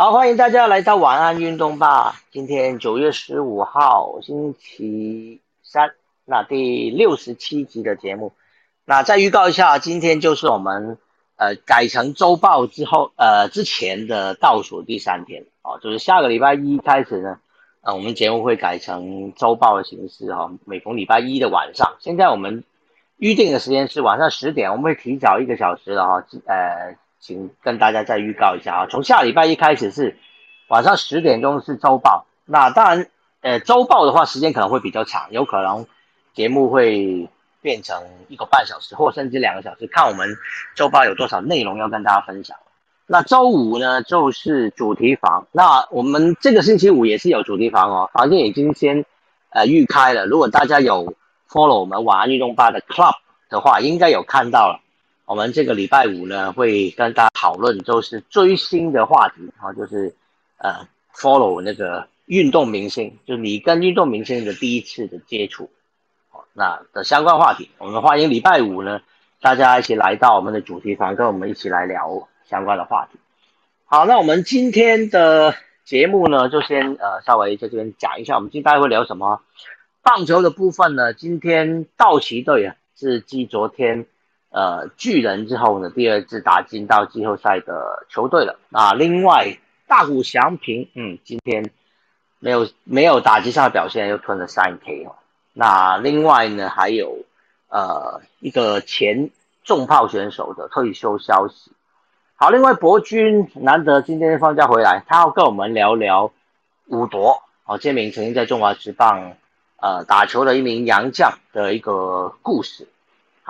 好，欢迎大家来到晚安运动吧。今天九月十五号，星期三，那第六十七集的节目。那再预告一下，今天就是我们呃改成周报之后，呃之前的倒数第三天哦，就是下个礼拜一开始呢，呃我们节目会改成周报的形式哈，每逢礼拜一的晚上。现在我们预定的时间是晚上十点，我们会提早一个小时的哈，呃。请跟大家再预告一下啊，从下礼拜一开始是晚上十点钟是周报。那当然，呃，周报的话时间可能会比较长，有可能节目会变成一个半小时或甚至两个小时，看我们周报有多少内容要跟大家分享。那周五呢就是主题房，那我们这个星期五也是有主题房哦，房间已经先呃预开了。如果大家有 follow 我们晚安运动吧的 club 的话，应该有看到了。我们这个礼拜五呢，会跟大家讨论就是追星的话题啊，就是呃，follow 那个运动明星，就你跟运动明星的第一次的接触，那的相关话题。我们欢迎礼拜五呢，大家一起来到我们的主题房，跟我们一起来聊相关的话题。好，那我们今天的节目呢，就先呃稍微在这边讲一下，我们今天大概会聊什么？棒球的部分呢，今天道奇队啊是继昨天。呃，巨人之后呢，第二次打进到季后赛的球队了啊。另外，大谷翔平，嗯，今天没有没有打击上的表现，又吞了三 K 哦。那另外呢，还有呃一个前重炮选手的退休消息。好，另外博君难得今天放假回来，他要跟我们聊聊武夺哦，这名曾经在中华职棒呃打球的一名洋将的一个故事。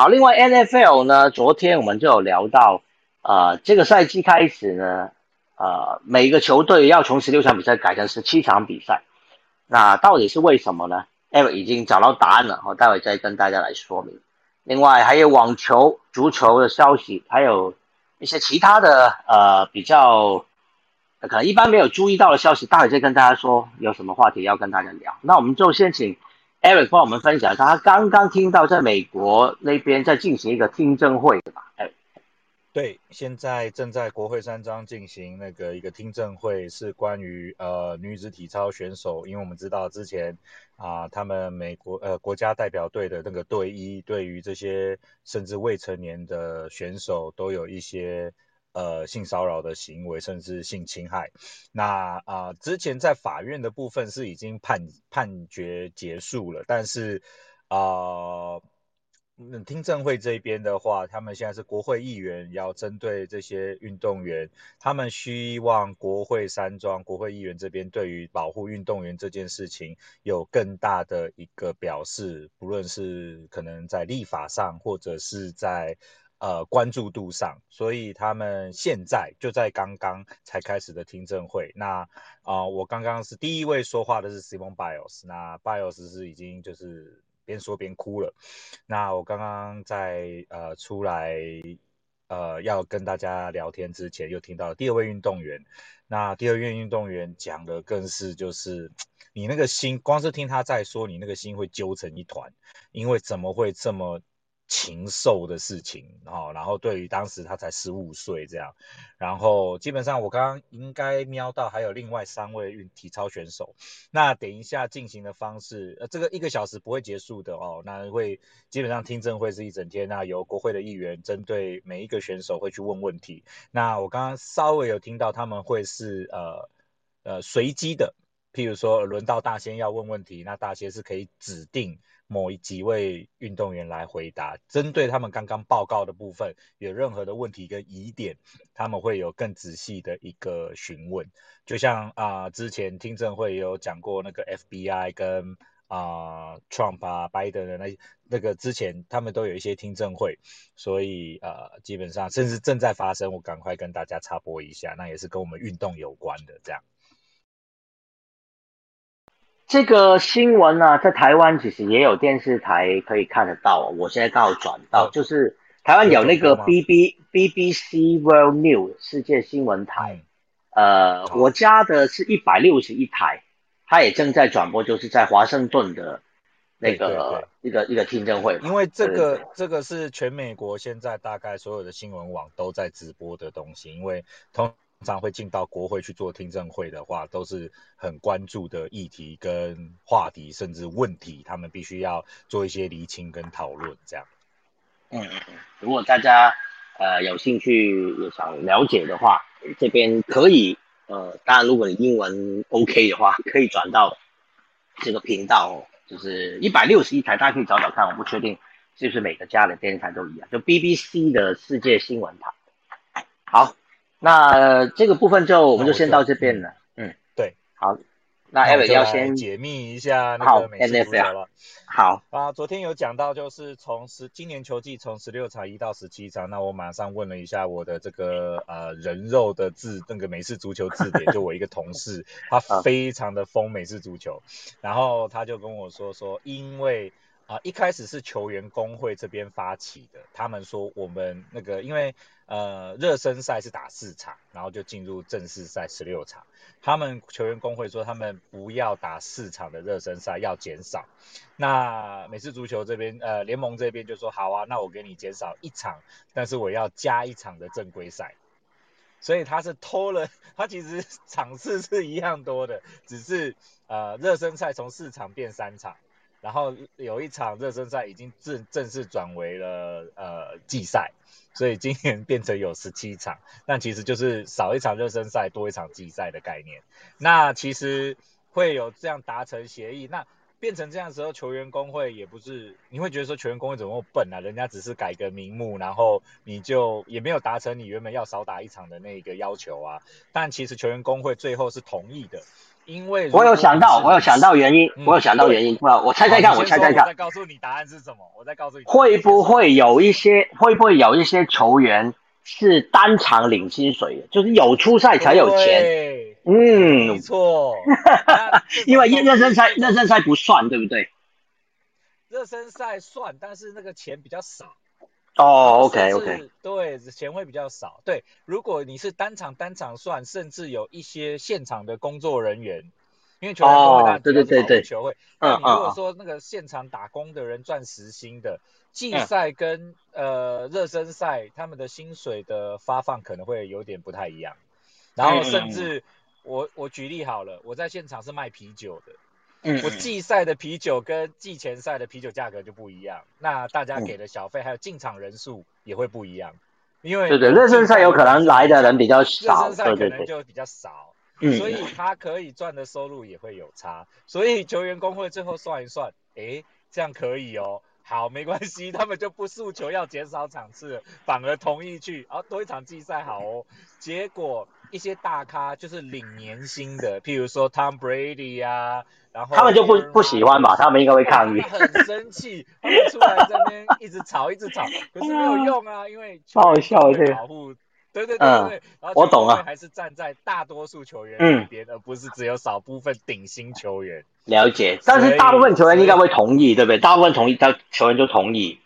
好，另外 N F L 呢，昨天我们就有聊到，呃，这个赛季开始呢，呃，每个球队要从十六场比赛改成十七场比赛，那到底是为什么呢？Ever 已经找到答案了，我待会再跟大家来说明。另外还有网球、足球的消息，还有一些其他的呃比较可能一般没有注意到的消息，待会再跟大家说有什么话题要跟大家聊。那我们就先请。Eric 帮我们分享一下，他刚刚听到在美国那边在进行一个听证会，对吧？哎，对，现在正在国会山庄进行那个一个听证会，是关于呃女子体操选手，因为我们知道之前啊，他们美国呃国家代表队的那个队医对于这些甚至未成年的选手都有一些。呃，性骚扰的行为，甚至性侵害。那啊，之前在法院的部分是已经判判决结束了，但是啊，听证会这边的话，他们现在是国会议员要针对这些运动员，他们希望国会山庄国会议员这边对于保护运动员这件事情有更大的一个表示，不论是可能在立法上，或者是在。呃，关注度上，所以他们现在就在刚刚才开始的听证会。那啊，我刚刚是第一位说话的是 Simon Bios，那 Bios 是已经就是边说边哭了。那我刚刚在呃出来呃要跟大家聊天之前，又听到第二位运动员。那第二位运动员讲的更是就是你那个心，光是听他在说，你那个心会揪成一团，因为怎么会这么？禽兽的事情，哦，然后对于当时他才十五岁这样，然后基本上我刚刚应该瞄到还有另外三位运体操选手，那等一下进行的方式，呃，这个一个小时不会结束的哦，那会基本上听证会是一整天，那由国会的议员针对每一个选手会去问问题，那我刚刚稍微有听到他们会是呃呃随机的，譬如说轮到大仙要问问题，那大仙是可以指定。某一几位运动员来回答，针对他们刚刚报告的部分，有任何的问题跟疑点，他们会有更仔细的一个询问。就像啊，之前听证会有讲过那个 FBI 跟啊 Trump 啊拜登的那那个之前他们都有一些听证会，所以呃，基本上甚至正在发生，我赶快跟大家插播一下，那也是跟我们运动有关的这样。这个新闻呢，在台湾其实也有电视台可以看得到。我现在刚好转到，就是台湾有那个 B B B B C World News 世界新闻台。呃，我家的是一百六十一台，它也正在转播，就是在华盛顿的那个一个一个听证会。因为这个这个是全美国现在大概所有的新闻网都在直播的东西，因为同。常会进到国会去做听证会的话，都是很关注的议题跟话题，甚至问题，他们必须要做一些厘清跟讨论，这样。嗯嗯嗯，如果大家呃有兴趣也想了解的话，这边可以呃，当然如果你英文 OK 的话，可以转到这个频道，就是一百六十一台，大家可以找找看，我不确定是不是每个家的电视台都一样，就 BBC 的世界新闻台。好，那这个部分就我们就先到这边了。嗯，对，好。那 e v 要先解密一下那个美式足球了。好啊，昨天有讲到，就是从十今年球季从十六场一到十七场，那我马上问了一下我的这个呃人肉的字那个美式足球字典，就我一个同事，他非常的疯美式足球，然后他就跟我说说，因为。啊，一开始是球员工会这边发起的，他们说我们那个因为呃热身赛是打四场，然后就进入正式赛十六场，他们球员工会说他们不要打四场的热身赛，要减少。那美式足球这边呃联盟这边就说好啊，那我给你减少一场，但是我要加一场的正规赛。所以他是偷了，他其实场次是一样多的，只是呃热身赛从四场变三场。然后有一场热身赛已经正正式转为了呃季赛，所以今年变成有十七场，但其实就是少一场热身赛，多一场季赛的概念。那其实会有这样达成协议，那变成这样时候，球员工会也不是你会觉得说球员工会怎么那么笨啊？人家只是改个名目，然后你就也没有达成你原本要少打一场的那个要求啊。但其实球员工会最后是同意的。因为我有想到，我有想到原因，我有想到原因，不我猜猜看，我猜猜看，我再告诉你答案是什么，我再告诉你，会不会有一些，会不会有一些球员是单场领薪水的，就是有出赛才有钱，嗯，没错，因为热身赛热身赛不算，对不对？热身赛算，但是那个钱比较少。哦，OK，OK，对，钱会比较少。对，如果你是单场单场算，甚至有一些现场的工作人员，因为球员工会对对对对球会。那你如果说那个现场打工的人赚时薪的，季赛跟呃热身赛他们的薪水的发放可能会有点不太一样。然后甚至我我举例好了，我在现场是卖啤酒的。嗯，我季赛的啤酒跟季前赛的啤酒价格就不一样，那大家给的小费还有进场人数也会不一样，因为对对，热身赛有可能来的人比较少，热身赛可能就比较少，所以他可以赚的收入也会有差，所以球员工会最后算一算，哎，这样可以哦，好，没关系，他们就不诉求要减少场次，反而同意去，啊，多一场季赛好哦，结果一些大咖就是领年薪的，譬如说 Tom Brady 啊。然后他们就不不喜欢吧？他们应该会抗议。很生气，他们出来这边一直吵，一直吵，可是没有 用啊，因为好笑这个保护，对对对对对。然后我懂了，还是站在大多数球员那边，而不是只有少部分顶薪球员。了解，但是大部分球员应该会同意，对不对？大部分同意，他球员就同意。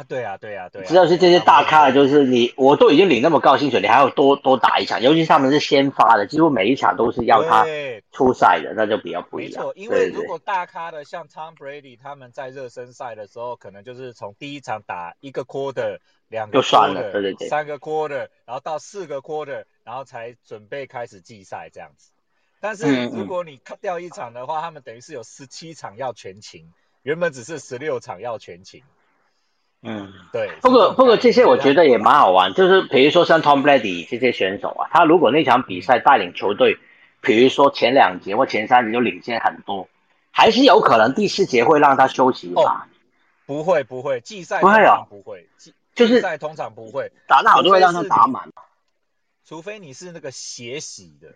啊，对啊，对啊，对。只要是这些大咖，就是你，我都已经领那么高薪水，你还要多多打一场，尤其他们是先发的，几乎每一场都是要他出赛的，那就比较不一样。没错，因为如果大咖的像 Tom Brady 他们在热身赛的时候，可能就是从第一场打一个 quarter，两个 quarter，对对对，三个 quarter，然后到四个 quarter，然后才准备开始季赛这样子。但是如果你 cut 掉一场的话，他们等于是有十七场要全勤，原本只是十六场要全勤。嗯，对，不过不过这些我觉得也蛮好玩，就是比如说像 Tom Brady 这些选手啊，他如果那场比赛带领球队，比如说前两节或前三节就领先很多，还是有可能第四节会让他休息吧？不会不会，季赛不会啊，不会，就是赛通常不会。打得好就会让他打满，除非你是那个血洗的。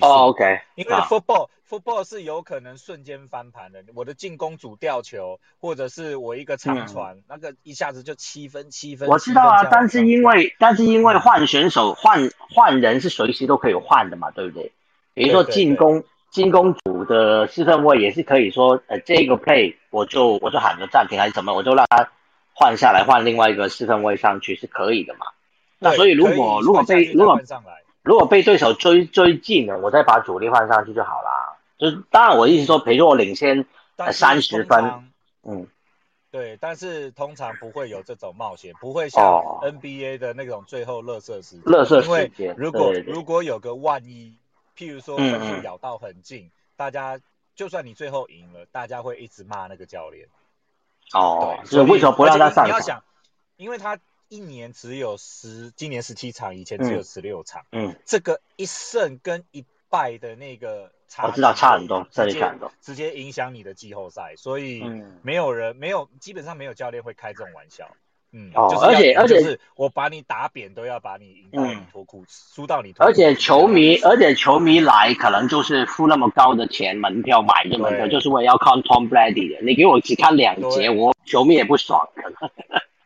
哦，OK，因为 football football 是有可能瞬间翻盘的。我的进攻组吊球，或者是我一个长传，那个一下子就七分七分。我知道啊，但是因为但是因为换选手换换人是随时都可以换的嘛，对不对？比如说进攻进攻组的四分位也是可以说，呃，这个 play 我就我就喊个暂停还是什么，我就让他换下来换另外一个四分位上去是可以的嘛。那所以如果如果被如果如果被对手追追进了，我再把主力换上去就好啦。就是当然，我意思说，比如说我领先三十分，嗯，对，但是通常不会有这种冒险，不会像 NBA 的那种最后乐色时间。乐色时间，如果如果有个万一，譬如说分数咬到很近，大家就算你最后赢了，大家会一直骂那个教练。哦，所以为什么不让他上？你要想，因为他一年只有十，今年十七场，以前只有十六场。嗯，这个一胜跟一败的那个差。我知道差很多，差很多直接影响你的季后赛，所以没有人没有基本上没有教练会开这种玩笑，嗯，哦，而且而且是我把你打扁都要把你赢到你脱裤子，输到你脱。而且球迷而且球迷来可能就是付那么高的钱门票买这门票，就是为了要看 Tom Brady 的，你给我只看两节，我球迷也不爽。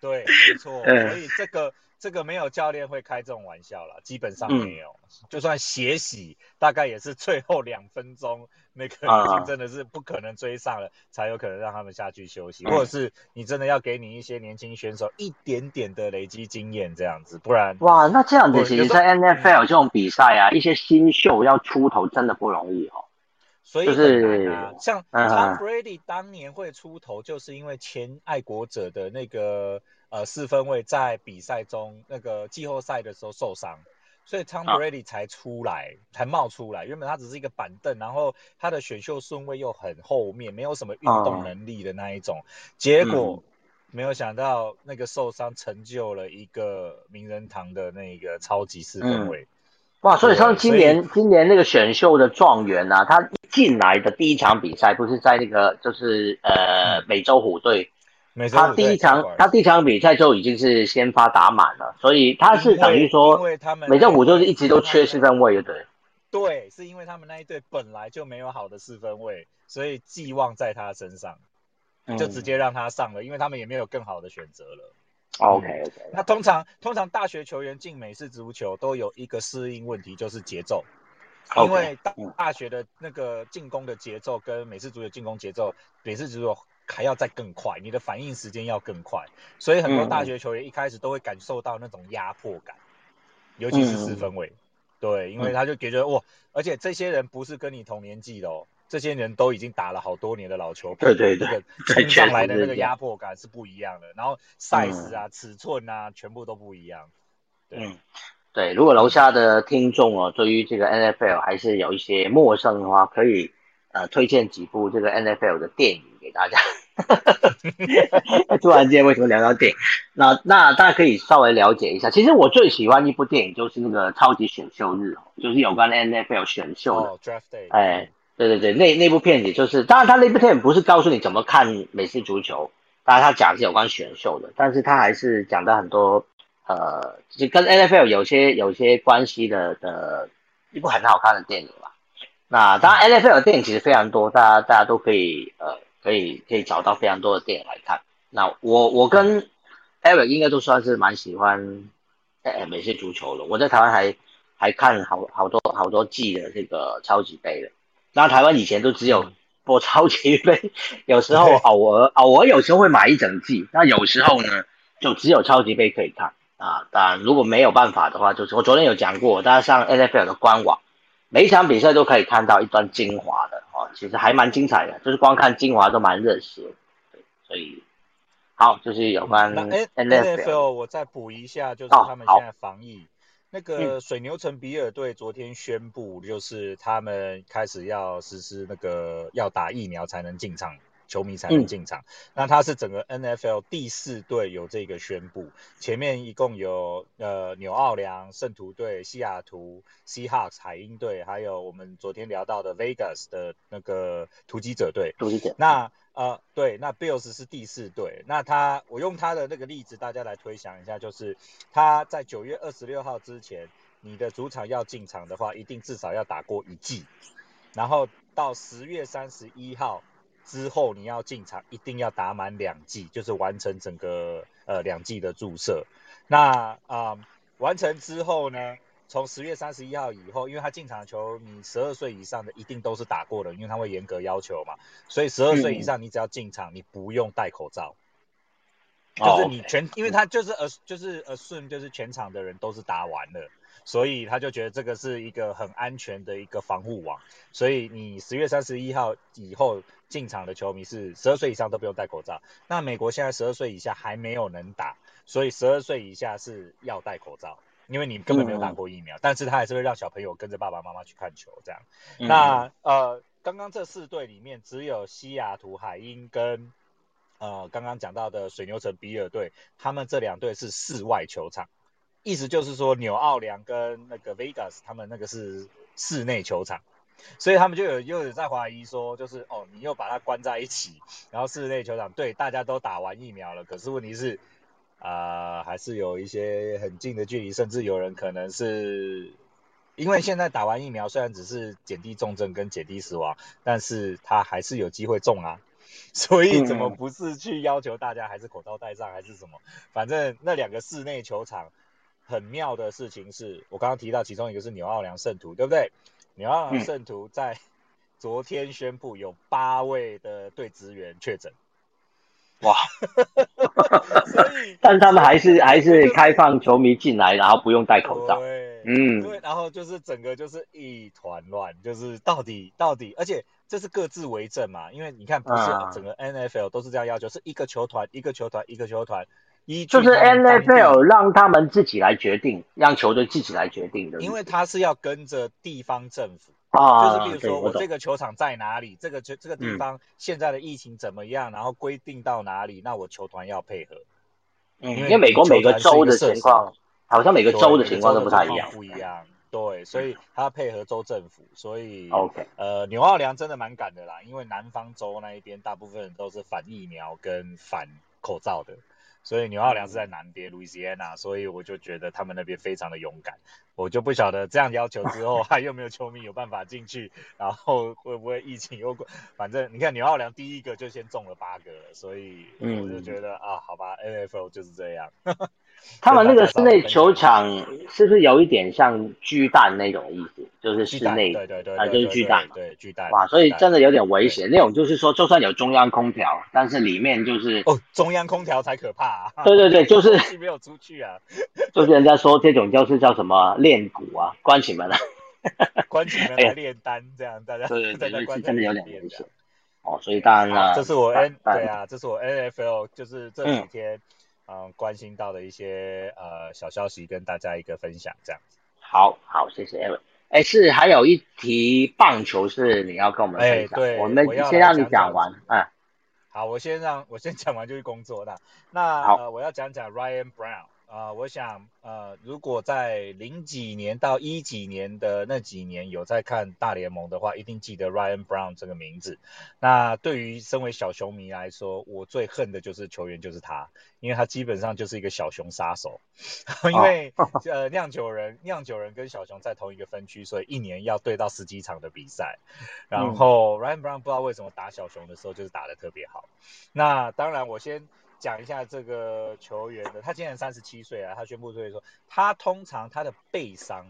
对，没错，所以这个。这个没有教练会开这种玩笑了，基本上没有。就算血洗，大概也是最后两分钟，那个已经真的是不可能追上了，才有可能让他们下去休息，或者是你真的要给你一些年轻选手一点点的累积经验这样子，不然哇，那这样子其实，在 NFL 这种比赛啊，一些新秀要出头真的不容易哦。所以很难啊，像 Tom Brady 当年会出头，就是因为前爱国者的那个。呃，四分卫在比赛中那个季后赛的时候受伤，所以 Tom Brady 才出来，才冒出来。原本他只是一个板凳，然后他的选秀顺位又很后面，没有什么运动能力的那一种。结果没有想到那个受伤成就了一个名人堂的那个超级四分卫。哇，所以像今年今年那个选秀的状元啊，他进来的第一场比赛不是在那个就是呃美洲虎队。他第一场，他第一场比赛就已经是先发打满了，所以他是等于说，美洲虎就是一直都缺四分位，对对，是因为他们那一队本来就没有好的四分位，所以寄望在他身上，就直接让他上了，因为他们也没有更好的选择了。OK OK。那通常通常大学球员进美式足球都有一个适应问题，就是节奏，因为大大学的那个进攻的节奏跟美式足球进攻节奏，美式足球。还要再更快，你的反应时间要更快，所以很多大学球员一开始都会感受到那种压迫感，尤其是四分卫，对，因为他就觉得哇，而且这些人不是跟你同年纪的哦，这些人都已经打了好多年的老球，对对对，冲上来的那个压迫感是不一样的，然后 size 啊、尺寸啊，全部都不一样。嗯，对，如果楼下的听众哦，对于这个 NFL 还是有一些陌生的话，可以呃推荐几部这个 NFL 的电影给大家。突然间为什么聊到电影？那那大家可以稍微了解一下。其实我最喜欢一部电影就是那个超级选秀日，就是有关 NFL 选秀的。哎，对对对，那那部片子就是，当然他那部片不是告诉你怎么看美式足球，当然他讲是有关选秀的，但是他还是讲到很多呃，就跟 NFL 有些有些关系的的一部很好看的电影吧。那当然 NFL 的电影其实非常多，大家大家都可以呃。可以可以找到非常多的电影来看。那我我跟 Eric 应该都算是蛮喜欢呃美式足球的。我在台湾还还看好好多好多季的这个超级杯的。那台湾以前都只有播超级杯，有时候偶尔偶尔有时候会买一整季。那有时候呢，就只有超级杯可以看啊。当然如果没有办法的话，就是我昨天有讲过，大家上 NFL 的官网。每一场比赛都可以看到一段精华的哦，其实还蛮精彩的，就是光看精华都蛮热血。对，所以好，就是有关 NFL，我再补一下，就是他们现在防疫，那个水牛城比尔队昨天宣布，就是他们开始要实施那个要打疫苗才能进场。球迷才能进场。那他是整个 NFL 第四队有这个宣布，前面一共有呃纽奥良圣徒队、西雅图 Seahawks 海鹰队，还有我们昨天聊到的 Vegas 的那个突击者队。突击者。那呃对，那 Bills 是第四队。那他我用他的那个例子，大家来推想一下，就是他在九月二十六号之前，你的主场要进场的话，一定至少要打过一季，然后到十月三十一号。之后你要进场，一定要打满两季，就是完成整个呃两季的注射。那啊，完成之后呢，从十月三十一号以后，因为他进场球，你十二岁以上的一定都是打过的，因为他会严格要求嘛。所以十二岁以上，你只要进场，你不用戴口罩，就是你全，因为他就是呃就是呃顺，就是全场的人都是打完了。所以他就觉得这个是一个很安全的一个防护网，所以你十月三十一号以后进场的球迷是十二岁以上都不用戴口罩。那美国现在十二岁以下还没有能打，所以十二岁以下是要戴口罩，因为你根本没有打过疫苗，但是他还是会让小朋友跟着爸爸妈妈去看球这样。那呃，刚刚这四队里面只有西雅图海鹰跟。呃，刚刚讲到的水牛城比尔队，他们这两队是室外球场，意思就是说纽奥良跟那个 Vegas 他们那个是室内球场，所以他们就有又有在怀疑说，就是哦，你又把它关在一起，然后室内球场对大家都打完疫苗了，可是问题是啊，还是有一些很近的距离，甚至有人可能是因为现在打完疫苗，虽然只是减低重症跟减低死亡，但是他还是有机会中啊。所以怎么不是去要求大家还是口罩戴上还是什么？反正那两个室内球场很妙的事情是，我刚刚提到其中一个是纽奥良圣徒，对不对？纽奥良圣徒在昨天宣布有八位的队职员确诊。哇！但他们还是还是开放球迷进来，然后不用戴口罩。对，嗯，对，然后就是整个就是一团乱，就是到底到底，而且。这是各自为政嘛？因为你看，不是整个 N F L 都是这样要求，是一个球团一个球团一个球团，一就是 N F L 让他们自己来决定，让球队自己来决定的。因为他是要跟着地方政府啊，就是比如说我这个球场在哪里，这个球这个地方现在的疫情怎么样，然后规定到哪里，那我球团要配合。嗯，因为美国每个州的情况，好像每个州的情况都不太一样，不一样。对，所以他配合州政府，所以 OK，呃，纽奥良真的蛮赶的啦，因为南方州那一边大部分人都是反疫苗跟反口罩的，所以纽奥良是在南边，Louisiana，所以我就觉得他们那边非常的勇敢，我就不晓得这样要求之后 还有没有球迷有办法进去，然后会不会疫情又过，反正你看纽奥良第一个就先中了八个，所以我就觉得啊，好吧，NFL 就是这样。他们那个室内球场是不是有一点像巨蛋那种意思？就是室内，对对对，啊，就是巨蛋，对巨蛋。哇，所以真的有点危险。那种就是说，就算有中央空调，但是里面就是哦，中央空调才可怕。对对对，就是 没有出去啊。就是人家说这种就是叫什么练鼓啊，关起门来，关起门来炼丹，这样大家对对对，真的有点危险。哦，所以当然了，这是我 N 对啊，这是我 NFL，就是这几天。嗯，关心到的一些呃小消息，跟大家一个分享，这样子。好好，谢谢 Evan。哎，是还有一题棒球是你要跟我们分享，对，我们先让你讲完。嗯，好，我先让 我先讲完就去工作。那那我要讲讲 Ryan Brown。啊，我想，呃，如果在零几年到一几年的那几年有在看大联盟的话，一定记得 Ryan Brown 这个名字。那对于身为小熊迷来说，我最恨的就是球员就是他，因为他基本上就是一个小熊杀手。因为呃，酿酒人酿酒人跟小熊在同一个分区，所以一年要对到十几场的比赛。然后 Ryan Brown 不知道为什么打小熊的时候就是打的特别好。那当然，我先。讲一下这个球员的，他今年三十七岁啊，他宣布退役说，他通常他的背伤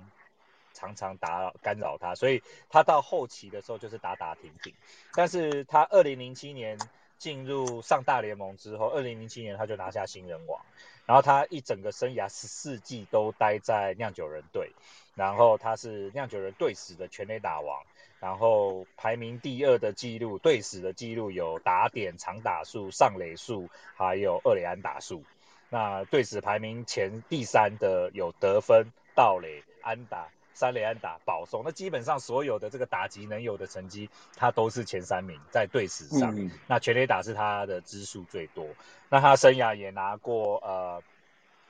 常常打扰干扰他，所以他到后期的时候就是打打停停。但是他二零零七年进入上大联盟之后，二零零七年他就拿下新人王，然后他一整个生涯十四季都待在酿酒人队，然后他是酿酒人队史的全垒打王。然后排名第二的记录，队史的记录有打点、长打数、上垒数，还有二垒安打数。那队史排名前第三的有得分、盗垒、安打、三垒安打、保送。那基本上所有的这个打击能有的成绩，他都是前三名在队史上。那全垒打是他的支数最多。那他生涯也拿过呃。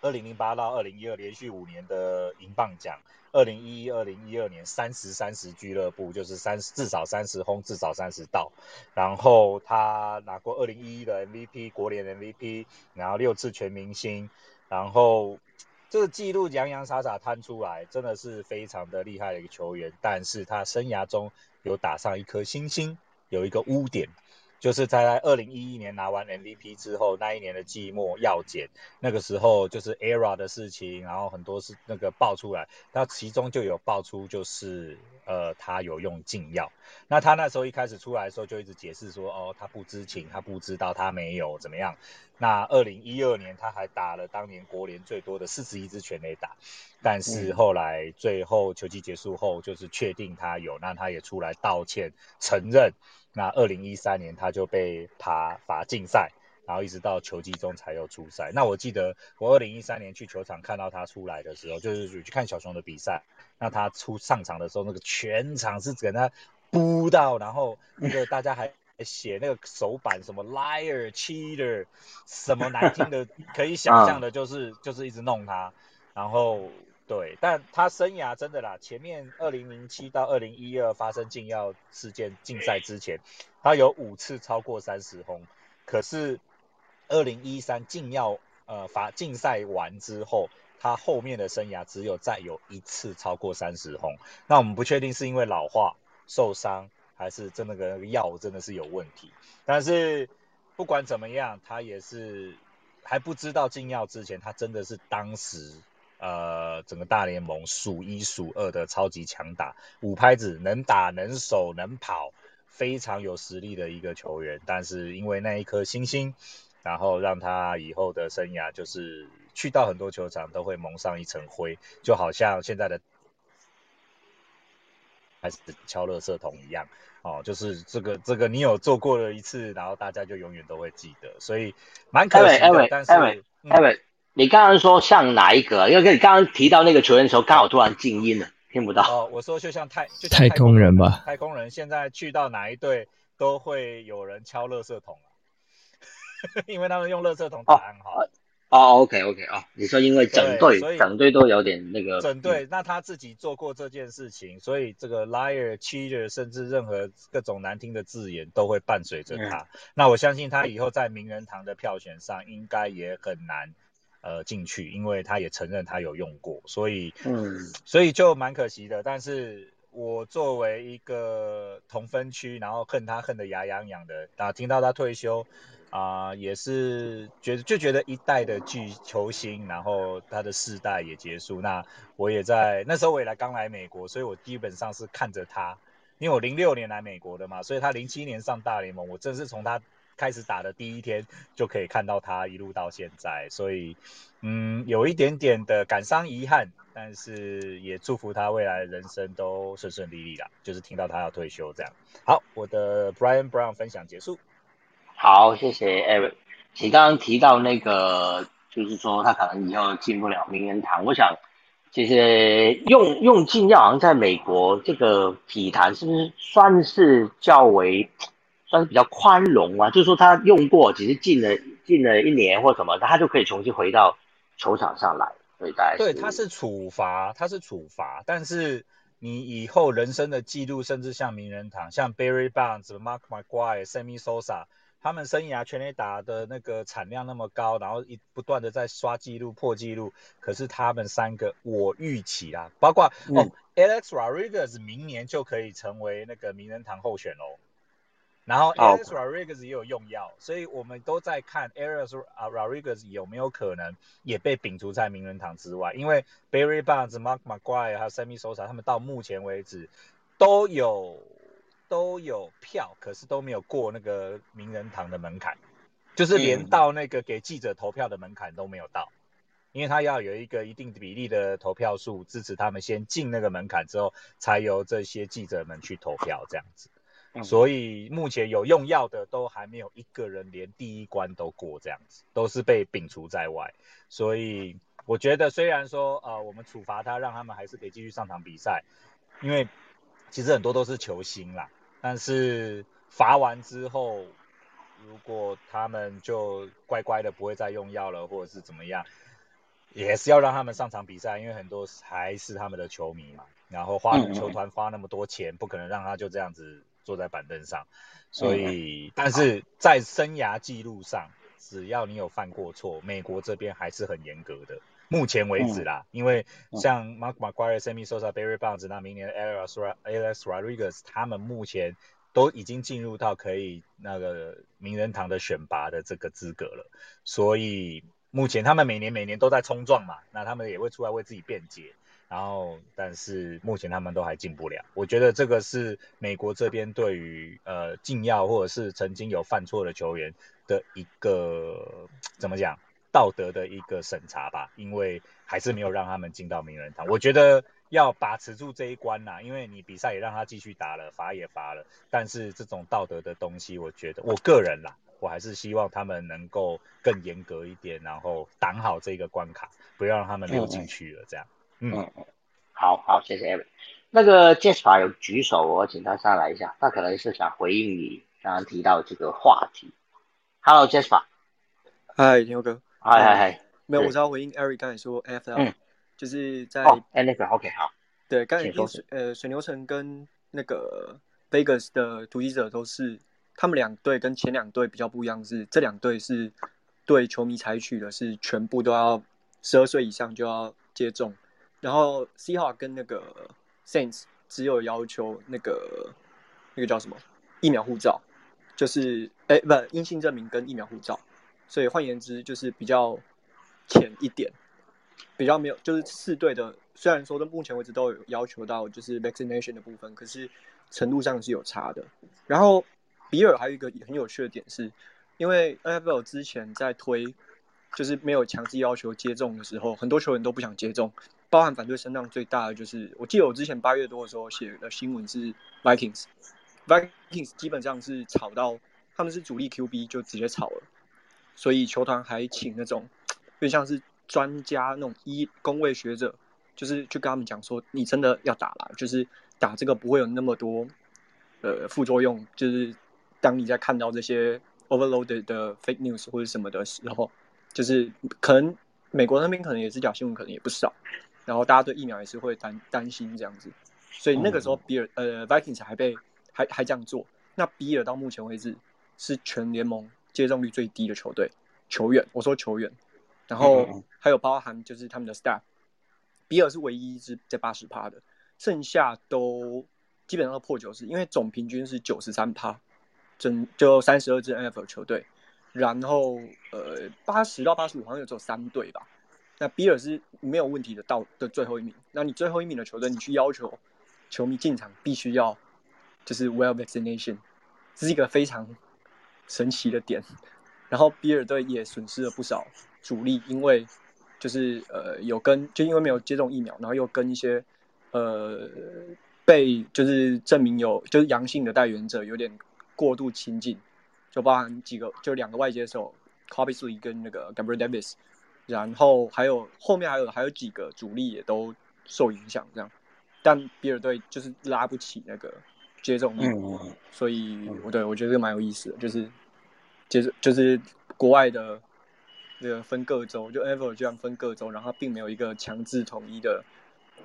二零零八到二零一二连续五年的银棒奖，二零一一、二零一二年三十三十俱乐部就是三十至少三十轰，至少三十到。然后他拿过二零一一的 MVP 国联 MVP，然后六次全明星，然后这个记录洋洋洒洒摊出来，真的是非常的厉害的一个球员。但是他生涯中有打上一颗星星，有一个污点。就是在二零一一年拿完 MVP 之后，那一年的季末要检，那个时候就是 ERA 的事情，然后很多是那个爆出来，那其中就有爆出就是呃，他有用禁药。那他那时候一开始出来的时候就一直解释说，哦，他不知情，他不知道，他没有怎么样。那二零一二年他还打了当年国联最多的四十一支全垒打，但是后来最后球季结束后，就是确定他有，那他也出来道歉承认。那二零一三年他就被罚罚禁赛。然后一直到球季中才有出赛。那我记得我二零一三年去球场看到他出来的时候，就是去看小熊的比赛。那他出上场的时候，那个全场是给他扑到，然后那个大家还写那个手板什么 liar cheater，什么难听的可以想象的，就是就是一直弄他。然后对，但他生涯真的啦，前面二零零七到二零一二发生禁药事件禁赛之前，他有五次超过三十轰，可是。二零一三禁药呃罚禁赛完之后，他后面的生涯只有再有一次超过三十轰。那我们不确定是因为老化受伤，还是真的个药真的是有问题。但是不管怎么样，他也是还不知道禁药之前，他真的是当时呃整个大联盟数一数二的超级强打，五拍子能打能守能跑，非常有实力的一个球员。但是因为那一颗星星。然后让他以后的生涯就是去到很多球场都会蒙上一层灰，就好像现在的还是敲乐色桶一样哦，就是这个这个你有做过了一次，然后大家就永远都会记得，所以蛮可惜的。但是，艾伟，你刚刚说像哪一个？因为你刚刚提到那个球员的时候，刚好突然静音了，听不到。哦，我说就像太太空人吧，太空人现在去到哪一队都会有人敲乐色桶。因为他们用垃圾桶打暗号。哦，OK OK 哦，你说因为整队整队都有点那个整队，那他自己做过这件事情，所以这个 liar、cheater，甚至任何各种难听的字眼都会伴随着他。那我相信他以后在名人堂的票选上应该也很难呃进去，因为他也承认他有用过，所以嗯，所以就蛮可惜的。但是我作为一个同分区，然后恨他恨得牙痒痒的，啊，听到他退休。啊，也是觉得就觉得一代的巨球星，然后他的世代也结束。那我也在那时候我也来刚来美国，所以我基本上是看着他，因为我零六年来美国的嘛，所以他零七年上大联盟，我正是从他开始打的第一天就可以看到他一路到现在，所以嗯，有一点点的感伤遗憾，但是也祝福他未来人生都顺顺利利啦。就是听到他要退休这样。好，我的 Brian Brown 分享结束。好，谢谢 Eric。你刚刚提到那个，就是说他可能以后进不了名人堂。我想，其实用用禁药，好像在美国这个体坛是不是算是较为算是比较宽容啊？就是说他用过，只是禁了禁了一年或什么，他就可以重新回到球场上来。所以大概对，他是处罚，他是处罚，但是你以后人生的记录，甚至像名人堂，像 Barry Bonds、Mark McGuire、Sammy Sosa。他们生涯全垒打的那个产量那么高，然后一不断的在刷记录破记录，可是他们三个我预期啦，包括哦，Alex Rodriguez 明年就可以成为那个名人堂候选喽。然后 Alex Rodriguez 也有用药，所以我们都在看 Alex Rodriguez 有没有可能也被摒除在名人堂之外，因为 Barry Bonds、Mark McGwire 还有 Sammy Sosa 他们到目前为止都有。都有票，可是都没有过那个名人堂的门槛，就是连到那个给记者投票的门槛都没有到，因为他要有一个一定比例的投票数支持他们先进那个门槛之后，才由这些记者们去投票这样子。所以目前有用药的都还没有一个人连第一关都过这样子，都是被摒除在外。所以我觉得虽然说呃我们处罚他，让他们还是可以继续上场比赛，因为其实很多都是球星啦。但是罚完之后，如果他们就乖乖的不会再用药了，或者是怎么样，也是要让他们上场比赛，因为很多还是他们的球迷嘛。然后花球团花那么多钱，不可能让他就这样子坐在板凳上。所以，但是在生涯记录上，只要你有犯过错，美国这边还是很严格的。目前为止啦，因为像 Mark McGuire、Sammy Sosa、Barry Bonds，那明年 Alex Alex Rodriguez，他们目前都已经进入到可以那个名人堂的选拔的这个资格了。所以目前他们每年每年都在冲撞嘛，那他们也会出来为自己辩解。然后但是目前他们都还进不了。我觉得这个是美国这边对于呃禁药或者是曾经有犯错的球员的一个怎么讲道德的一个审查吧，因为还是没有让他们进到名人堂。我觉得要把持住这一关呐，因为你比赛也让他继续打了，罚也罚了，但是这种道德的东西，我觉得我个人啦。我还是希望他们能够更严格一点，然后挡好这个关卡，不要让他们溜进去了。这样，嗯嗯，好好，谢谢 Eric。那个 Jasper 有举手，我请他上来一下，他可能是想回应你刚刚提到这个话题。Hello，Jasper。嗨，牛哥。嗨嗨嗨。没有，我是要回应 Eric 刚才说 NFL，就是在 NFL，OK，好。对，刚才水呃水牛城跟那个 Vegas 的突击者都是。他们两队跟前两队比较不一样，是这两队是对球迷采取的是全部都要十二岁以上就要接种，然后 C 号跟那个 Saints 只有要求那个那个叫什么疫苗护照，就是哎不阴性证明跟疫苗护照，所以换言之就是比较浅一点，比较没有就是四队的虽然说到目前为止都有要求到就是 vaccination 的部分，可是程度上是有差的，然后。比尔还有一个很有趣的点是，因为 NFL 之前在推，就是没有强制要求接种的时候，很多球员都不想接种，包含反对声浪最大的就是，我记得我之前八月多的时候写的新闻是 Vikings，Vikings 基本上是炒到他们是主力 QB 就直接炒了，所以球团还请那种，就像是专家那种医工位学者，就是去跟他们讲说，你真的要打了，就是打这个不会有那么多呃副作用，就是。当你在看到这些 overloaded 的 fake news 或者什么的时候，就是可能美国那边可能也是假新闻，可能也不少，然后大家对疫苗也是会担担心这样子，所以那个时候比尔呃 Vikings 还被还还这样做，那比尔到目前为止是全联盟接种率最低的球队球员，我说球员，然后还有包含就是他们的 staff，比尔是唯一一支在八十趴的，剩下都基本上都破九十，因为总平均是九十三趴。整就三十二支 NFL 球队，然后呃八十到八十五好像有只有三队吧。那比尔是没有问题的到的最后一名。那你最后一名的球队，你去要求球迷进场必须要就是 well vaccination，这是一个非常神奇的点。然后比尔队也损失了不少主力，因为就是呃有跟就因为没有接种疫苗，然后又跟一些呃被就是证明有就是阳性的带源者有点。过度亲近，就包含几个，就两个外接手 c o b y Sui 跟那个 Gabriel Davis，然后还有后面还有还有几个主力也都受影响，这样，但比尔队就是拉不起那个接种力，所以我对我觉得这个蛮有意思的，就是接着就是国外的这个分各州，就 Ever 这样分各州，然后并没有一个强制统一的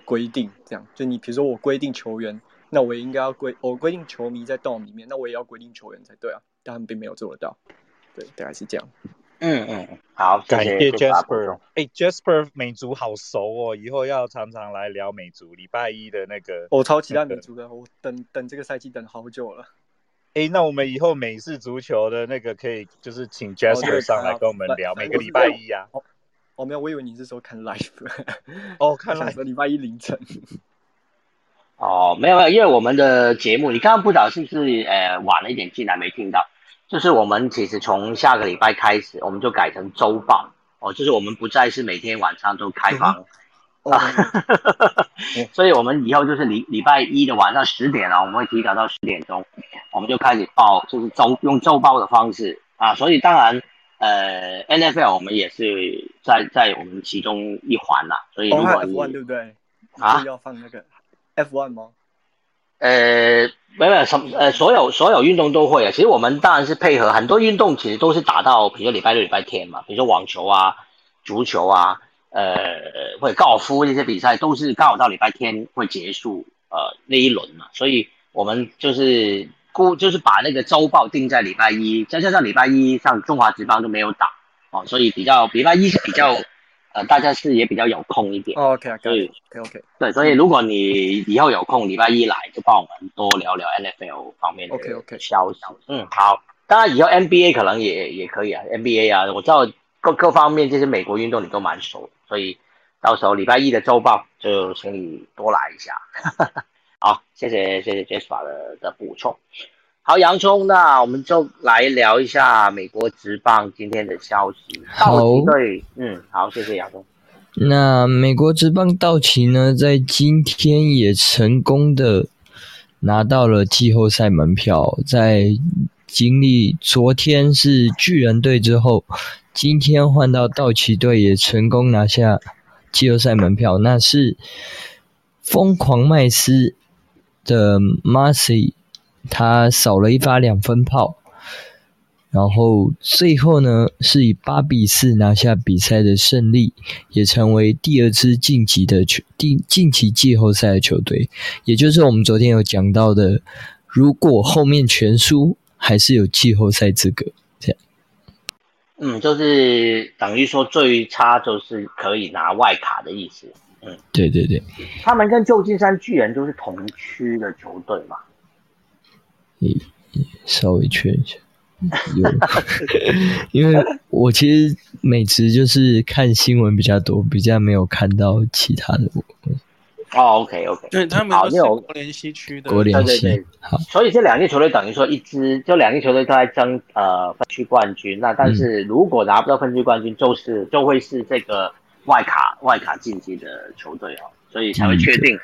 规定，这样，就你比如说我规定球员。那我也应该要规，我规定球迷在 dom 里面，那我也要规定球员才对啊，但他们并没有做得到，对，大概是这样。嗯嗯，好，感谢 Jasper。哎，Jasper 美足好熟哦，以后要常常来聊美足。礼拜一的那个，我超期待美足的，我等等这个赛季等好久了。哎，那我们以后美式足球的那个可以，就是请 Jasper 上来跟我们聊，每个礼拜一啊。哦，没有，我以为你是说看 live。哦，看 live，礼拜一凌晨。哦，没有没有，因为我们的节目，你刚刚不知道是不是呃晚了一点进来没听到，就是我们其实从下个礼拜开始，我们就改成周报。哦，就是我们不再是每天晚上都开房啊，所以我们以后就是礼礼拜一的晚上十点啊，我们会提早到十点钟，我们就开始报，就是周用周报的方式。啊，所以当然呃 NFL 我们也是在在我们其中一环啦，所以如果你对不对？啊？要放那个。F1 吗？呃，没有什么呃，所有所有运动都会啊。其实我们当然是配合很多运动，其实都是打到，比如说礼拜六、礼拜天嘛。比如说网球啊、足球啊，呃，或者高尔夫这些比赛，都是刚好到礼拜天会结束，呃，那一轮嘛。所以我们就是估，就是把那个周报定在礼拜一，再加上礼拜一像中华职棒都没有打哦，所以比较礼拜一是比较。呃，大家是也比较有空一点，OK，所以 OK，对，所以如果你以后有空，礼拜一来就帮我们多聊聊 NFL 方面的 OK，OK 消息。嗯，好，当然以后 NBA 可能也也可以啊，NBA 啊，我知道各各方面这些美国运动你都蛮熟，所以到时候礼拜一的周报就请你多来一下。好，谢谢谢谢 Jasper 的的补充。好，洋葱，那我们就来聊一下美国职棒今天的消息。好，对，嗯，好，谢谢洋葱。那美国职棒道奇呢，在今天也成功的拿到了季后赛门票，在经历昨天是巨人队之后，今天换到道奇队也成功拿下季后赛门票，那是疯狂麦斯的 Marcy，他少了一发两分炮。然后最后呢，是以八比四拿下比赛的胜利，也成为第二支晋级的球第晋级季后赛的球队。也就是我们昨天有讲到的，如果后面全输，还是有季后赛资格。这样，嗯，就是等于说最差就是可以拿外卡的意思。嗯，对对对。他们跟旧金山巨人都是同区的球队嘛？嗯，稍微确认一下。有，因为我其实每次就是看新闻比较多，比较没有看到其他的。哦，OK OK，对他们没有国联西区的，国联西。好，所以这两支球队等于说一支，就两支球队都在争呃分区冠军。那但是如果拿不到分区冠军，就是就会是这个外卡外卡晋级的球队哦，所以才会确定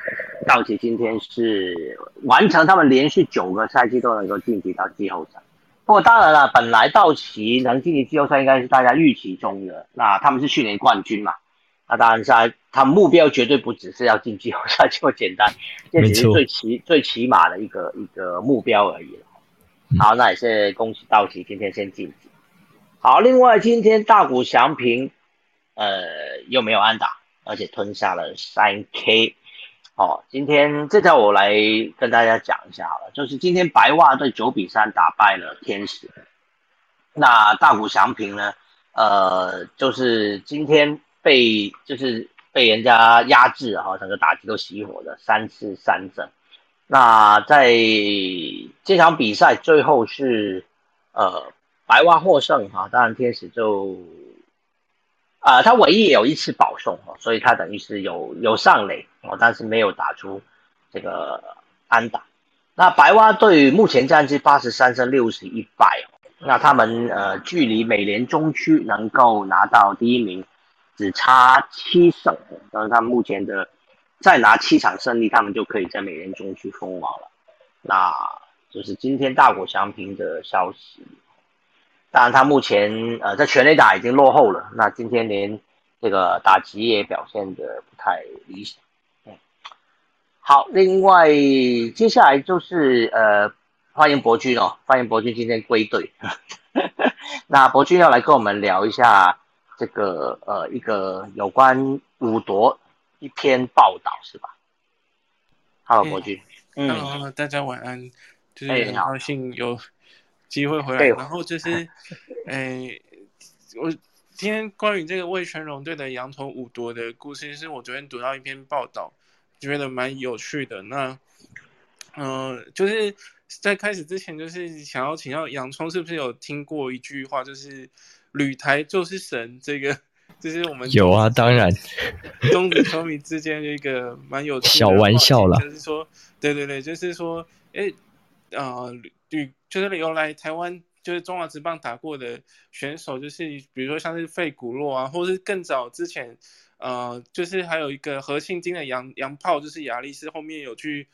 道奇今天是完成他们连续九个赛季都能够晋级到季后赛。不过当然了，本来道奇能晋级季后赛应该是大家预期中的。那他们是去年冠军嘛？那当然是他目标绝对不只是要进季后赛这么简单，这只是最起最起码的一个一个目标而已了。好，那也是恭喜道奇今天先晋级。好，另外今天大谷翔平呃又没有安打，而且吞下了三 K。哦，今天这条我来跟大家讲一下好了，就是今天白袜队九比三打败了天使，那大谷翔平呢，呃，就是今天被就是被人家压制哈，整个打击都熄火的三次三振，那在这场比赛最后是呃白袜获胜哈，当然天使就。啊，他唯一有一次保送哦，所以他等于是有有上垒哦，但是没有打出这个安打。那白蛙队目前战绩八十三胜六十一败哦，那他们呃距离美联中区能够拿到第一名只差七胜，但是他们目前的再拿七场胜利，他们就可以在美联中区封王了。那就是今天大谷翔平的消息。当然，他目前呃在全垒打已经落后了。那今天连这个打击也表现的不太理想。嗯，好，另外接下来就是呃欢迎博君哦，欢迎博君今天归队。那博君要来跟我们聊一下这个呃一个有关五夺一篇报道是吧？Hello，博君。嗯，大家晚安。就是很高兴有。机会回来，然后就是，诶，我今天关于这个魏全荣队的羊头五夺的故事，是我昨天读到一篇报道，觉得蛮有趣的。那，嗯，就是在开始之前，就是想要请教洋葱，是不是有听过一句话，就是“旅台就是神”？这个 就是我们有啊，当然，中子球迷之间的一个蛮有趣的小玩笑啦，就是说，对对对，就是说，哎，啊。对，就是有来台湾，就是中华职棒打过的选手，就是比如说像是费古洛啊，或是更早之前，呃，就是还有一个何庆金的洋洋炮，就是亚力士后面有去，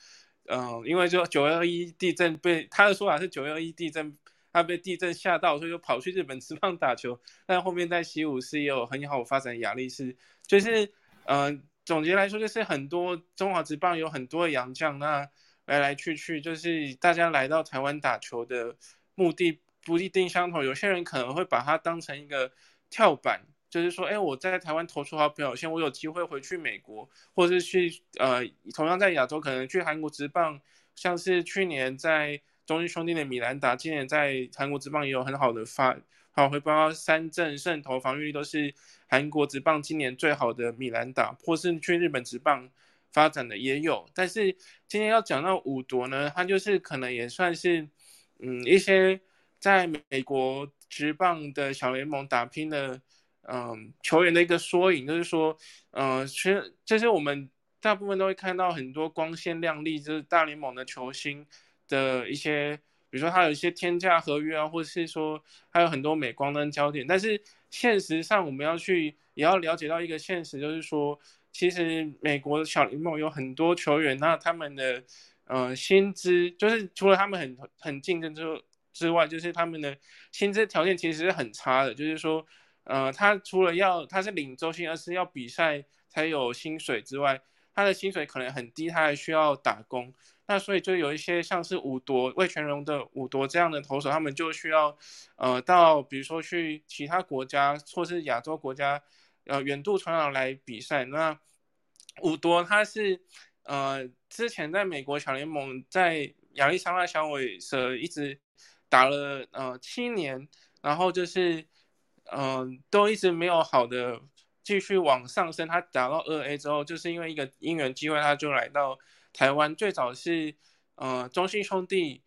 嗯，因为就九二一地震被他的说法是九二一地震，他被地震吓到，所以就跑去日本职棒打球，但后面在西武是也有很好发展亚力士，就是，嗯，总结来说就是很多中华职棒有很多洋将那。来来去去，就是大家来到台湾打球的目的不一定相同。有些人可能会把它当成一个跳板，就是说，哎，我在台湾投出好表现，我有机会回去美国，或是去呃，同样在亚洲可能去韩国职棒，像是去年在中信兄弟的米兰达，今年在韩国职棒也有很好的发好回报三振、胜投、防御率都是韩国职棒今年最好的米兰达，或是去日本职棒。发展的也有，但是今天要讲到五夺呢，它就是可能也算是，嗯，一些在美国职棒的小联盟打拼的，嗯球员的一个缩影，就是说，呃，其实就是我们大部分都会看到很多光鲜亮丽，就是大联盟的球星的一些，比如说他有一些天价合约啊，或者是说还有很多镁光灯焦点，但是现实上我们要去也要了解到一个现实，就是说，其实美国的小联盟有很多球员，那他们的。呃，薪资就是除了他们很很竞争之之外，就是他们的薪资条件其实是很差的。就是说，呃，他除了要他是领周薪，而是要比赛才有薪水之外，他的薪水可能很低，他还需要打工。那所以就有一些像是五夺魏全荣的五夺这样的投手，他们就需要呃到比如说去其他国家或是亚洲国家，呃远渡重洋来比赛。那五多他是。呃，之前在美国小联盟，在亚利桑那响尾蛇一直打了呃七年，然后就是嗯，都一直没有好的继续往上升。他打到二 A 之后，就是因为一个因缘机会，他就来到台湾。最早是呃中信兄弟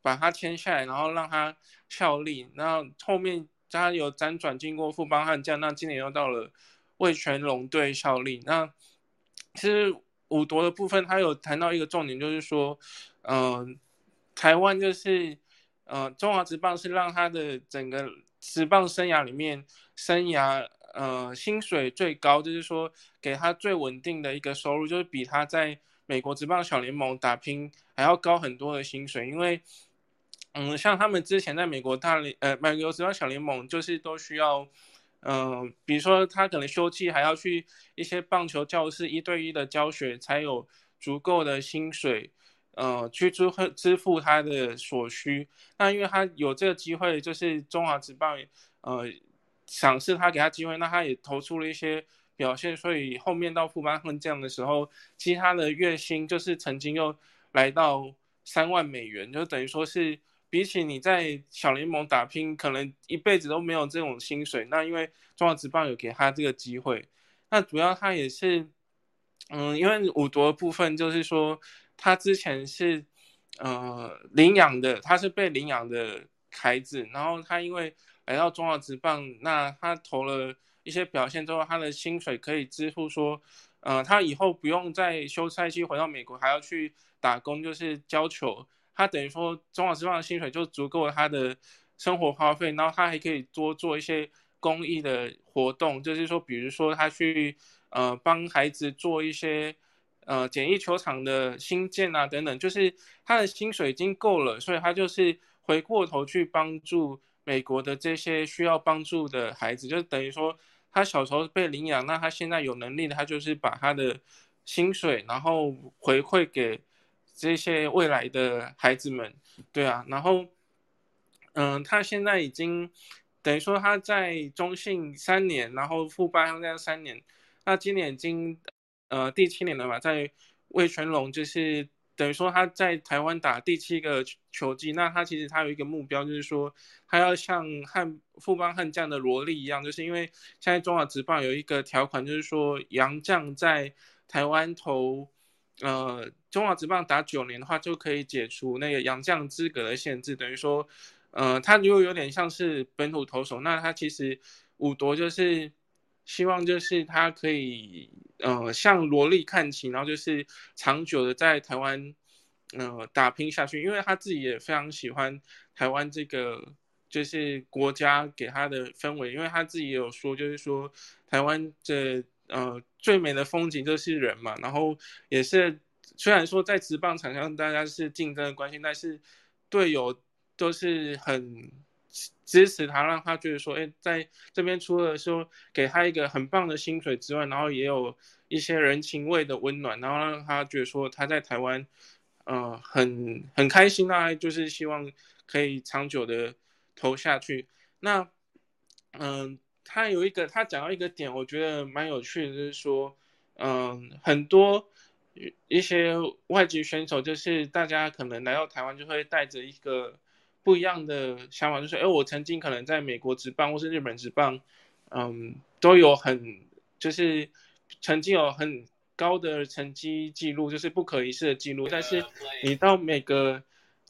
把他签下来，然后让他效力。然后后面他有辗转经过富邦悍将，那今年又到了味全龙队效力。那其实。五夺的部分，他有谈到一个重点，就是说，嗯，台湾就是，呃，中华职棒是让他的整个职棒生涯里面，生涯呃薪水最高，就是说给他最稳定的一个收入，就是比他在美国职棒小联盟打拼还要高很多的薪水，因为，嗯，像他们之前在美国大联呃美国职棒小联盟，就是都需要。嗯，比如说他可能休季还要去一些棒球教室一对一的教学，才有足够的薪水，呃，去支支付他的所需。那因为他有这个机会，就是中华职棒，呃，赏识他给他机会，那他也投出了一些表现，所以后面到富邦悍将的时候，其实他的月薪就是曾经又来到三万美元，就等于说是。比起你在小联盟打拼，可能一辈子都没有这种薪水。那因为中华职棒有给他这个机会，那主要他也是，嗯，因为五夺部分就是说，他之前是呃领养的，他是被领养的孩子，然后他因为来到中华职棒，那他投了一些表现之后，他的薪水可以支付说，呃，他以后不用再休赛期回到美国，还要去打工，就是教球。他等于说，中华职棒的薪水就足够他的生活花费，然后他还可以多做一些公益的活动，就是说，比如说他去呃帮孩子做一些呃简易球场的新建啊等等，就是他的薪水已经够了，所以他就是回过头去帮助美国的这些需要帮助的孩子，就等于说他小时候被领养，那他现在有能力，他就是把他的薪水然后回馈给。这些未来的孩子们，对啊，然后，嗯，他现在已经等于说他在中信三年，然后副班这样三年，那今年已经呃第七年了嘛，在魏全龙就是等于说他在台湾打第七个球季，那他其实他有一个目标，就是说他要像汉富邦悍将的萝莉一样，就是因为现在中华职棒有一个条款，就是说杨将在台湾投。呃，中华职棒打九年的话，就可以解除那个洋将资格的限制。等于说，呃，他如果有点像是本土投手，那他其实五夺就是希望就是他可以呃向罗莉看齐，然后就是长久的在台湾呃打拼下去。因为他自己也非常喜欢台湾这个就是国家给他的氛围，因为他自己也有说，就是说台湾这。呃，最美的风景就是人嘛，然后也是虽然说在职棒场上大家是竞争的关系，但是队友都是很支持他，让他觉得说，哎，在这边除了说给他一个很棒的薪水之外，然后也有一些人情味的温暖，然后让他觉得说他在台湾，呃，很很开心啊，就是希望可以长久的投下去。那，嗯。他有一个，他讲到一个点，我觉得蛮有趣的，就是说，嗯，很多一些外籍选手，就是大家可能来到台湾就会带着一个不一样的想法，就是，哎，我曾经可能在美国职棒或是日本职棒，嗯，都有很，就是曾经有很高的成绩记录，就是不可一世的记录，但是你到每个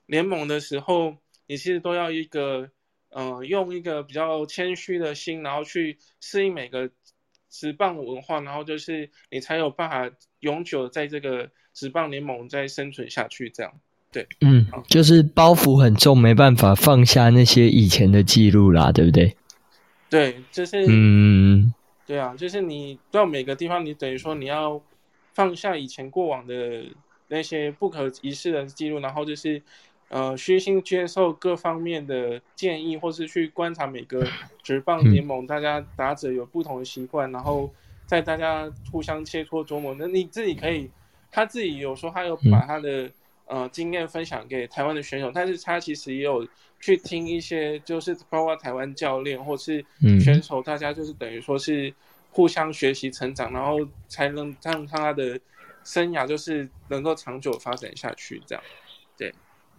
联盟的时候，你其实都要一个。呃，用一个比较谦虚的心，然后去适应每个职棒文化，然后就是你才有办法永久在这个职棒联盟再生存下去。这样，对，嗯，就是包袱很重，没办法放下那些以前的记录啦，对不对？对，就是，嗯，对啊，就是你到每个地方，你等于说你要放下以前过往的那些不可一世的记录，然后就是。呃，虚心接受各方面的建议，或是去观察每个 职棒联盟，大家打者有不同的习惯，然后在大家互相切磋琢磨。那你自己可以，他自己有说他有把他的呃经验分享给台湾的选手，但是他其实也有去听一些，就是包括台湾教练或是选手，大家就是等于说是互相学习成长，然后才能让他的生涯就是能够长久发展下去，这样，对。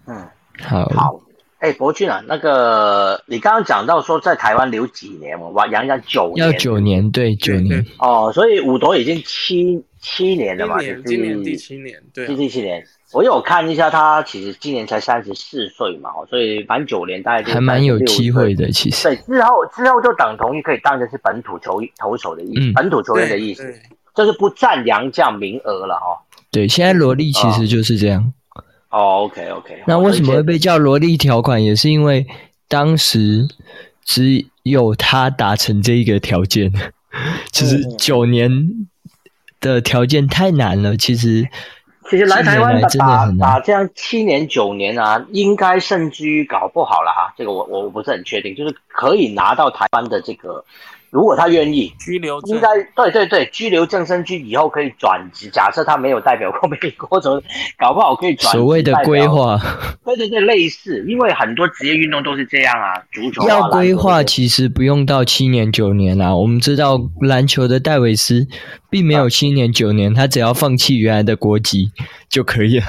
嗯，好，好，哎，博俊啊，那个你刚刚讲到说在台湾留几年，我杨洋九年，要九年，对，九年，哦，所以五夺已经七七年了嘛，今年第七年，对，第七年，我有看一下他，其实今年才三十四岁嘛，所以满九年大概还蛮有机会的，其实，对，之后之后就等同于可以当成是本土球投手的意思，本土球员的意思，就是不占洋将名额了哈。对，现在罗莉其实就是这样。哦，OK，OK。那为什么会被叫萝莉条款？也是因为当时只有他达成这一个条件，其实九年的条件太难了。其实，其实来台湾打打这样七年九年啊，应该甚至于搞不好了哈。这个我我不是很确定，就是可以拿到台湾的这个。如果他愿意居留，应该对对对，居留正生居以后可以转职。假设他没有代表过美国，者搞不好可以转。所谓的规划，对对对，类似，因为很多职业运动都是这样啊。足球要规划，其实不用到七年九年啊。我们知道篮球的戴维斯并没有七年九年，他只要放弃原来的国籍就可以了。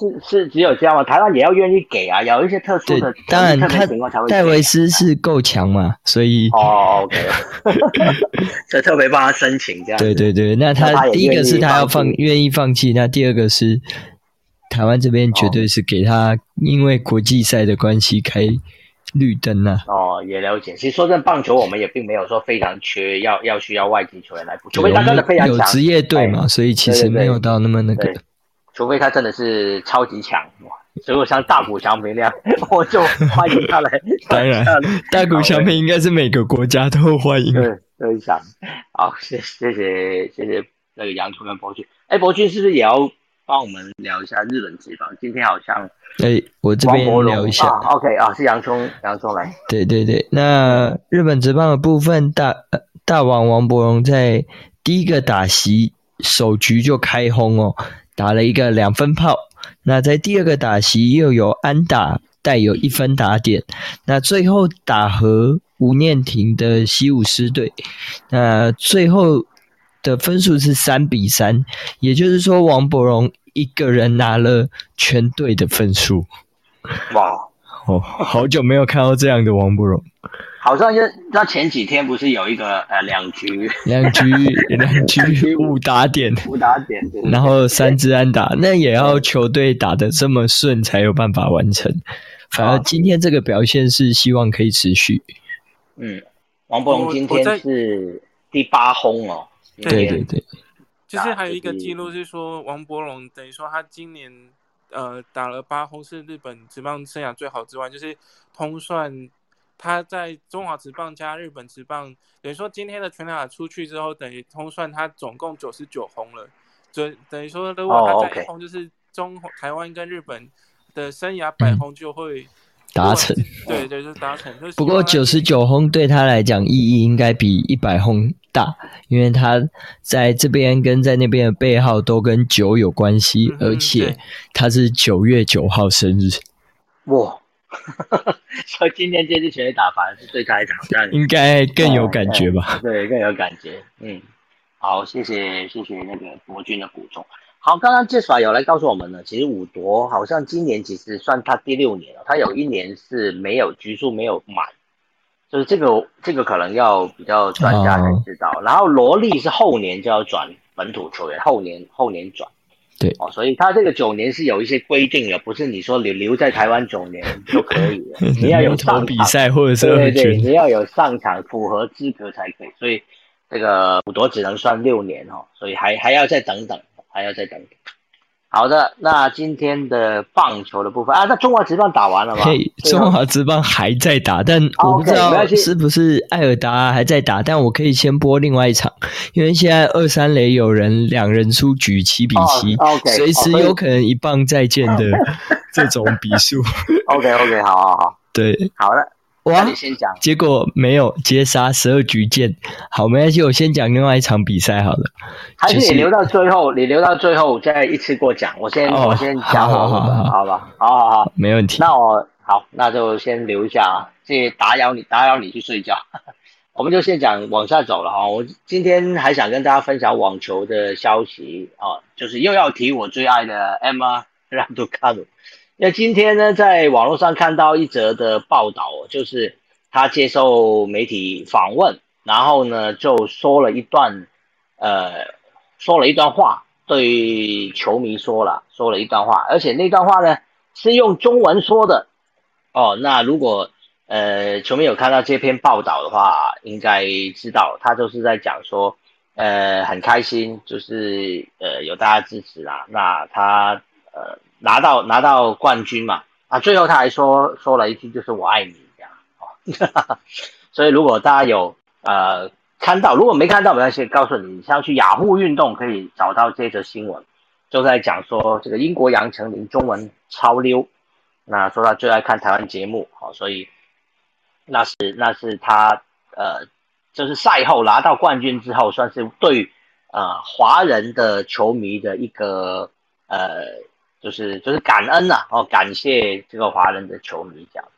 是是只有这样吗？台湾也要愿意给啊，有一些特殊的当然他戴维斯是够强嘛，所以哦，OK，这特别帮他申请这样。对对对，那他第一个是他要放愿意放弃，那第二个是台湾这边绝对是给他，因为国际赛的关系开绿灯啊。哦，也了解。其实说真，棒球我们也并没有说非常缺，要要需要外籍球员来补，除非他真的非常强，有职业队嘛，所以其实没有到那么那个。除非他真的是超级强哇，如果像大谷翔平那样，我就欢迎他来。当然，大谷翔平应该是每个国家都欢迎。对，都想。好，谢谢谢谢谢那个杨春跟博君。哎，博君是不是也要帮我们聊一下日本职棒？今天好像哎，我这边聊一下。OK 啊，是洋葱洋葱来。对对对，那日本职棒的部分，大大王王伯荣在第一个打席首局就开轰哦。打了一个两分炮，那在第二个打席又有安打带有一分打点，那最后打和吴念婷的西武狮队，那最后的分数是三比三，也就是说王伯荣一个人拿了全队的分数。哇，哦，好久没有看到这样的王伯荣。好像就那前几天不是有一个呃 两局两局两局五打点五打点，然后三支安打，那也要球队打得这么顺才有办法完成。反而今天这个表现是希望可以持续。嗯，王博龙今天是第八轰哦。对对对。就是还有一个记录是说，王博龙等于说他今年呃打了八轰，是日本职棒生涯最好之外，就是通算。他在中华职棒加日本职棒，等于说今天的全打出去之后，等于通算他总共九十九轰了。就等于说，如果他再一轰，就是中台湾跟日本的生涯百轰就会达成。对对，就达成。不过九十九轰对他来讲意义应该比一百轰大，因为他在这边跟在那边的背号都跟九有关系，而且他是九月九号生日。哇！所以今天这支全垒打反而是最开场，这样应该更有感觉吧？对，更有感觉。嗯，好，谢谢谢谢那个博君的补充。好，刚刚介绍有来告诉我们呢，其实五夺好像今年其实算他第六年了，他有一年是没有局数没有满，就是这个这个可能要比较专家才知道。然后罗莉是后年就要转本土球员，后年后年转。对。哦，所以他这个九年是有一些规定的，不是你说留留在台湾九年 就可以了，你要有上比赛或者是对对对，你要有上场符合资格才可以，所以这个补夺只能算六年哦，所以还还要再等等，还要再等等。好的，那今天的棒球的部分啊，那中华职棒打完了吗？中华职棒还在打，但我不知道是不是艾尔达还在打，但我可以先播另外一场，因为现在二三垒有人两人出局七比七、随时有可能一棒再见的 这种比数。OK OK，好好好，对，好了，那哇你，先讲。结果没有接杀十二局见。好，没关系，我先讲另外一场比赛好了。还是你留到最后，你留到最后再一次过讲。我先、哦我先讲好好，好好好吧？好好好，没问题。那我好，那就先留一下啊，这打扰你，打扰你去睡觉。我们就先讲往下走了哈。我今天还想跟大家分享网球的消息啊，就是又要提我最爱的 Emma Raducanu。因那今天呢，在网络上看到一则的报道，就是他接受媒体访问，然后呢就说了一段，呃，说了一段话，对球迷说了，说了一段话，而且那段话呢是用中文说的。哦，那如果呃球迷有看到这篇报道的话，应该知道他就是在讲说，呃，很开心，就是呃有大家支持啦，那他呃拿到拿到冠军嘛，啊，最后他还说说了一句就是我爱你这样。哦，所以如果大家有呃看到，如果没看到没关系，告诉你，你像去雅虎运动可以找到这则新闻，就在讲说这个英国杨丞琳中文超溜。那说他最爱看台湾节目，好，所以那是那是他呃，就是赛后拿到冠军之后，算是对呃华人的球迷的一个呃，就是就是感恩呐、哦，感谢这个华人的球迷这样。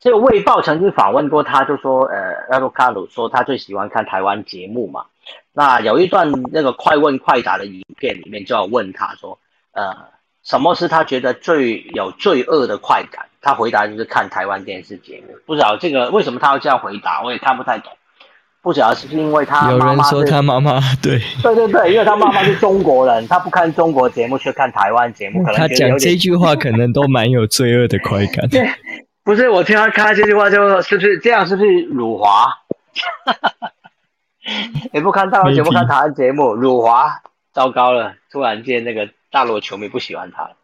这个《卫报》曾经访问过他，就说呃，拉鲁卡鲁说他最喜欢看台湾节目嘛。那有一段那个快问快答的影片里面，就要问他说，呃。什么是他觉得最有罪恶的快感？他回答就是看台湾电视节目。不知道这个为什么他要这样回答，我也看不太懂。不晓得是不是因为他有人妈妈是说他妈妈 对对对对，因为他妈妈是中国人，他不看中国节目却看台湾节目，可能他讲这句话，可能都蛮有罪恶的快感。不是我听他看他这句话就，是不是这样？是不是辱华？也不看大陆节目看台湾节目，辱华，糟糕了！突然间，那个大陆球迷不喜欢他了。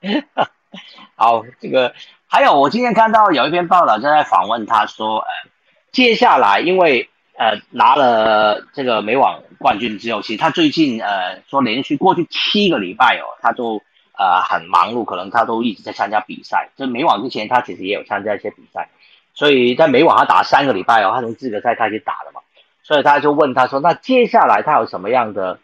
好，这个还有，我今天看到有一篇报道，正在访问他说，呃，接下来因为呃拿了这个美网冠军之后，其实他最近呃说连续过去七个礼拜哦，他都呃很忙碌，可能他都一直在参加比赛。这美网之前，他其实也有参加一些比赛，所以在美网他打三个礼拜哦，他从资格赛开始打的嘛，所以他就问他说，那接下来他有什么样的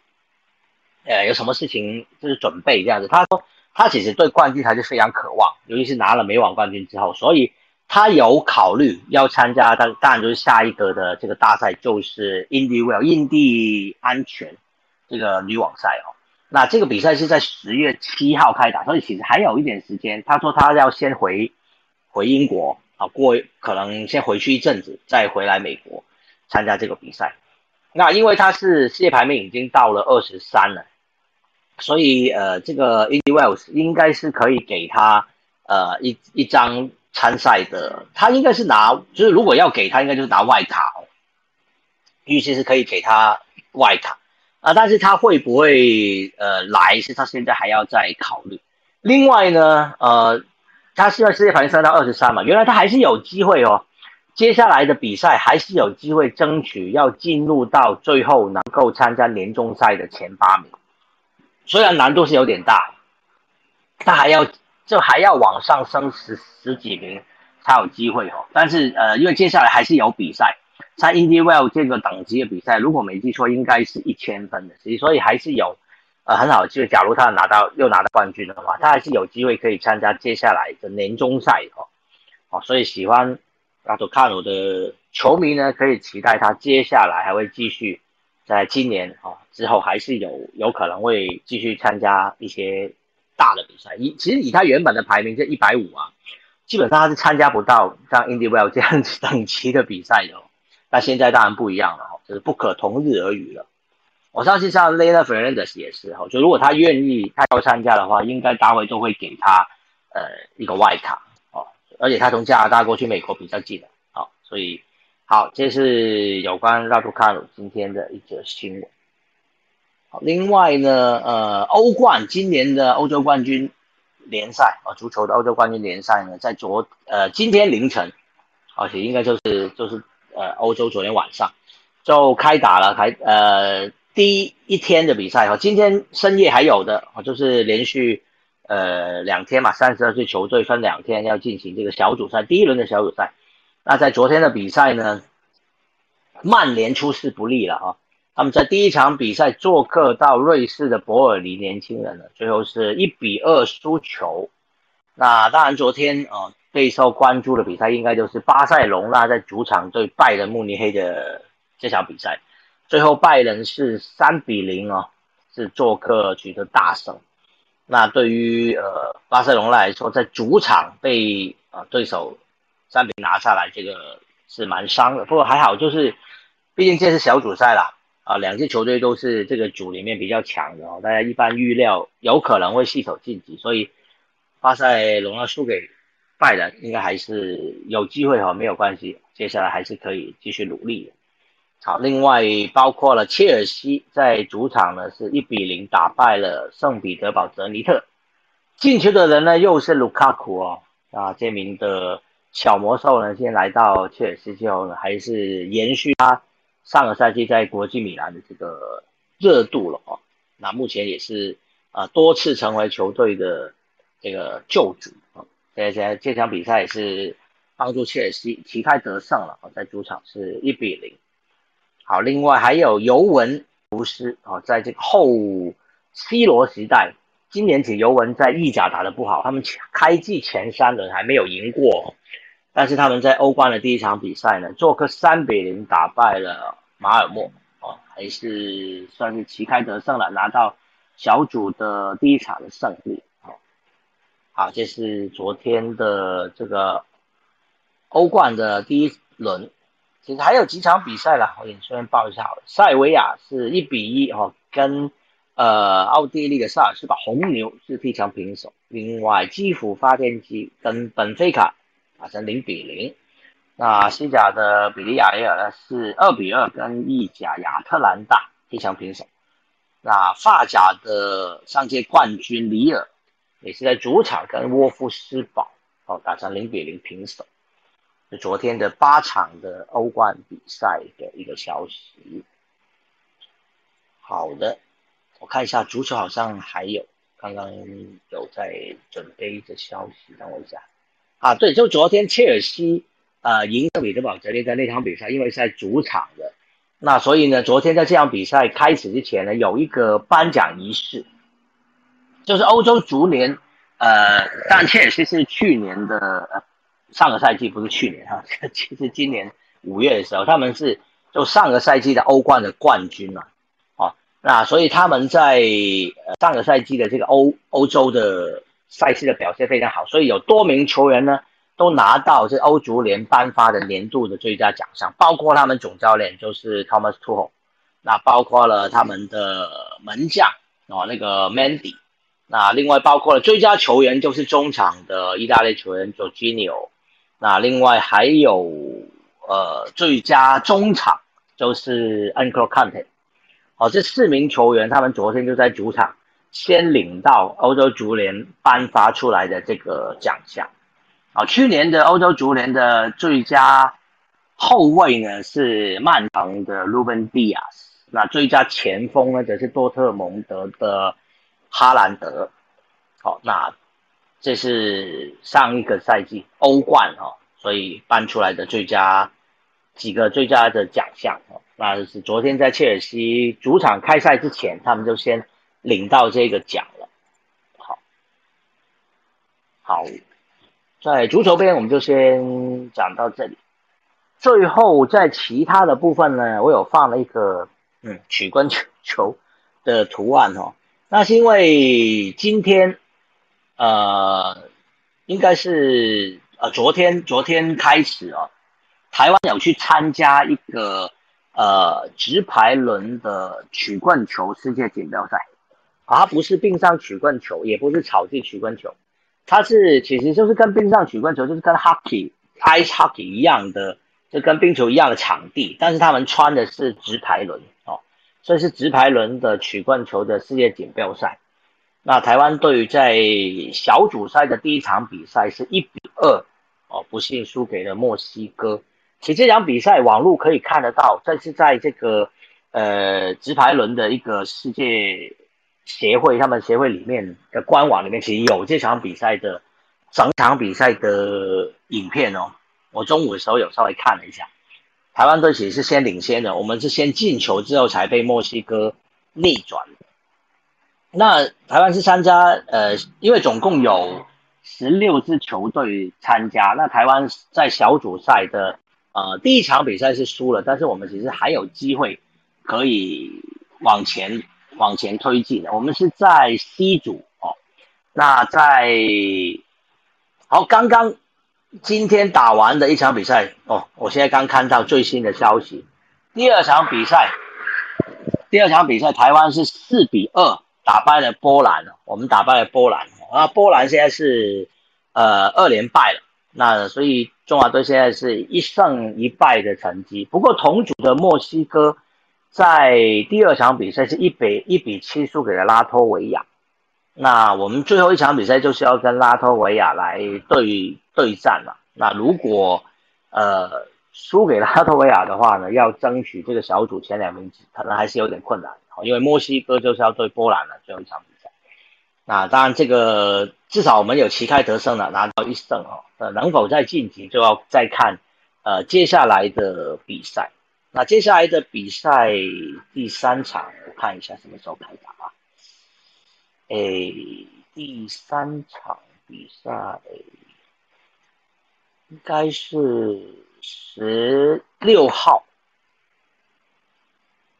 呃有什么事情就是准备这样子？他说他其实对冠军还是非常渴望，尤其是拿了美网冠军之后，所以他有考虑要参加，但当然就是下一个的这个大赛就是 Indy Well 印地安全这个女网赛哦。那这个比赛是在十月七号开打，所以其实还有一点时间。他说他要先回回英国啊，过可能先回去一阵子，再回来美国参加这个比赛。那因为他是世界排名已经到了二十三了，所以呃，这个 Indy Wells 应该是可以给他呃一一张参赛的，他应该是拿，就是如果要给他，应该就是拿外卡哦，预期是可以给他外卡啊，但是他会不会呃来，是他现在还要再考虑。另外呢，呃，他现在世界排名三到二十三嘛，原来他还是有机会哦。接下来的比赛还是有机会争取要进入到最后能够参加年终赛的前八名，虽然难度是有点大，他还要就还要往上升十十几名才有机会哦。但是呃，因为接下来还是有比赛，在 Indy Well 这个等级的比赛，如果没记错，应该是一千分的，所以还是有呃很好的机会。假如他拿到又拿到冠军的话，他还是有机会可以参加接下来的年终赛哦。哦，所以喜欢。拉多卡努的球迷呢，可以期待他接下来还会继续在今年哦之后，还是有有可能会继续参加一些大的比赛。以其实以他原本的排名这一百五啊，基本上他是参加不到像 Indy Well 这样子等级的比赛的、哦。那现在当然不一样了哈、哦，就是不可同日而语了。我相信像 Lena Fernandez 也是哈，就如果他愿意，他要参加的话，应该大会都会给他呃一个外卡哦，而且他从加拿大过去美国比较近的，好，所以好，这是有关拉杜卡鲁今天的一则新闻。另外呢，呃，欧冠今年的欧洲冠军联赛啊，足球的欧洲冠军联赛呢，在昨呃今天凌晨，而且应该就是就是呃欧洲昨天晚上就开打了，还呃第一天的比赛哈，今天深夜还有的啊，就是连续呃两天嘛，三十二支球队分两天要进行这个小组赛，第一轮的小组赛。那在昨天的比赛呢，曼联出师不利了啊。他们在第一场比赛做客到瑞士的伯尔尼年轻人呢，最后是一比二输球。那当然，昨天啊备受关注的比赛应该就是巴塞隆纳在主场对拜仁慕尼黑的这场比赛，最后拜仁是三比零哦，是做客取得大胜。那对于呃巴塞隆纳来说，在主场被啊对手三比拿下来，这个是蛮伤的。不过还好，就是毕竟这是小组赛啦。啊，两支球队都是这个组里面比较强的哦，大家一般预料有可能会系手晋级，所以巴塞隆纳输给拜仁应该还是有机会哈，没有关系，接下来还是可以继续努力。好，另外包括了切尔西在主场呢是一比零打败了圣彼得堡泽尼特，进球的人呢又是卢卡库哦，啊这名的小魔兽呢，先来到切尔西之后呢，还是延续他。上个赛季在国际米兰的这个热度了哦，那目前也是啊多次成为球队的这个救主啊，在在这场比赛也是帮助切尔西旗开得胜了哦，在主场是一比零。好，另外还有尤文图斯哦，在这个后 C 罗时代，今年起尤文在意甲打得不好，他们开季前三轮还没有赢过。但是他们在欧冠的第一场比赛呢，做客三比零打败了马尔默，哦，还是算是旗开得胜了，拿到小组的第一场的胜利，哦，好，这是昨天的这个欧冠的第一轮，其实还有几场比赛了，我也顺便报一下，塞维亚是一比一，哦，跟呃奥地利的萨尔斯堡红牛是踢成平手，另外基辅发电机跟本菲卡。打成零比零，那西甲的比利亚雷尔呢是二比二跟意甲亚特兰大踢成平手，那法甲的上届冠军里尔也是在主场跟沃夫斯堡哦打成零比零平手，是昨天的八场的欧冠比赛的一个消息。好的，我看一下足球好像还有，刚刚有在准备的消息，等我一下。啊，对，就昨天切尔西呃赢圣彼得堡泽列在那场比赛，因为是在主场的，那所以呢，昨天在这场比赛开始之前呢，有一个颁奖仪式，就是欧洲足联呃，但切尔西是去年的呃上个赛季不是去年哈，其实今年五月的时候，他们是就上个赛季的欧冠的冠军嘛，啊，那所以他们在呃上个赛季的这个欧欧洲的。赛事的表现非常好，所以有多名球员呢都拿到这欧足联颁发的年度的最佳奖项，包括他们总教练就是 Thomas Tuchel，那包括了他们的门将哦那个 Mandy，那另外包括了最佳球员就是中场的意大利球员 Jorginho，那另外还有呃最佳中场就是 a n c l o Kante，哦这四名球员他们昨天就在主场。先领到欧洲足联颁发出来的这个奖项，啊，去年的欧洲足联的最佳后卫呢是曼城的鲁本迪亚斯，那最佳前锋呢则是多特蒙德的哈兰德，好，那这是上一个赛季欧冠哈，所以颁出来的最佳几个最佳的奖项哦，那是昨天在切尔西主场开赛之前，他们就先。领到这个奖了，好，好，在足球边我们就先讲到这里。最后在其他的部分呢，我有放了一个嗯曲棍球的图案哦。那是因为今天呃应该是呃昨天昨天开始哦，台湾有去参加一个呃直排轮的曲棍球世界锦标赛，啊，它不是冰上曲棍球，也不是草地曲棍球，它是其实就是跟冰上曲棍球就是跟 hockey ice hockey 一样的，就跟冰球一样的场地，但是他们穿的是直排轮哦，这是直排轮的曲棍球的世界锦标赛。那台湾队在小组赛的第一场比赛是一比二哦，不幸输给了墨西哥。其实这场比赛网络可以看得到，这是在这个呃直排轮的一个世界协会，他们协会里面的官网里面，其实有这场比赛的整场比赛的影片哦。我中午的时候有稍微看了一下，台湾队其实是先领先的，我们是先进球之后才被墨西哥逆转。那台湾是参加，呃，因为总共有十六支球队参加。那台湾在小组赛的，呃，第一场比赛是输了，但是我们其实还有机会可以往前往前推进的。我们是在 C 组哦。那在好，刚刚今天打完的一场比赛哦，我现在刚看到最新的消息，第二场比赛，第二场比赛台湾是四比二。打败了波兰我们打败了波兰啊，波兰现在是呃二连败了，那所以中华队现在是一胜一败的成绩。不过同组的墨西哥在第二场比赛是一比一比七输给了拉脱维亚，那我们最后一场比赛就是要跟拉脱维亚来对对战了。那如果呃输给拉脱维亚的话呢，要争取这个小组前两名，可能还是有点困难。因为墨西哥就是要对波兰了最后一场比赛，那当然这个至少我们有旗开得胜了，拿到一胜哦。呃，能否再晋级就要再看呃接下来的比赛。那接下来的比赛第三场，我看一下什么时候开打啊？诶，第三场比赛应该是十六号。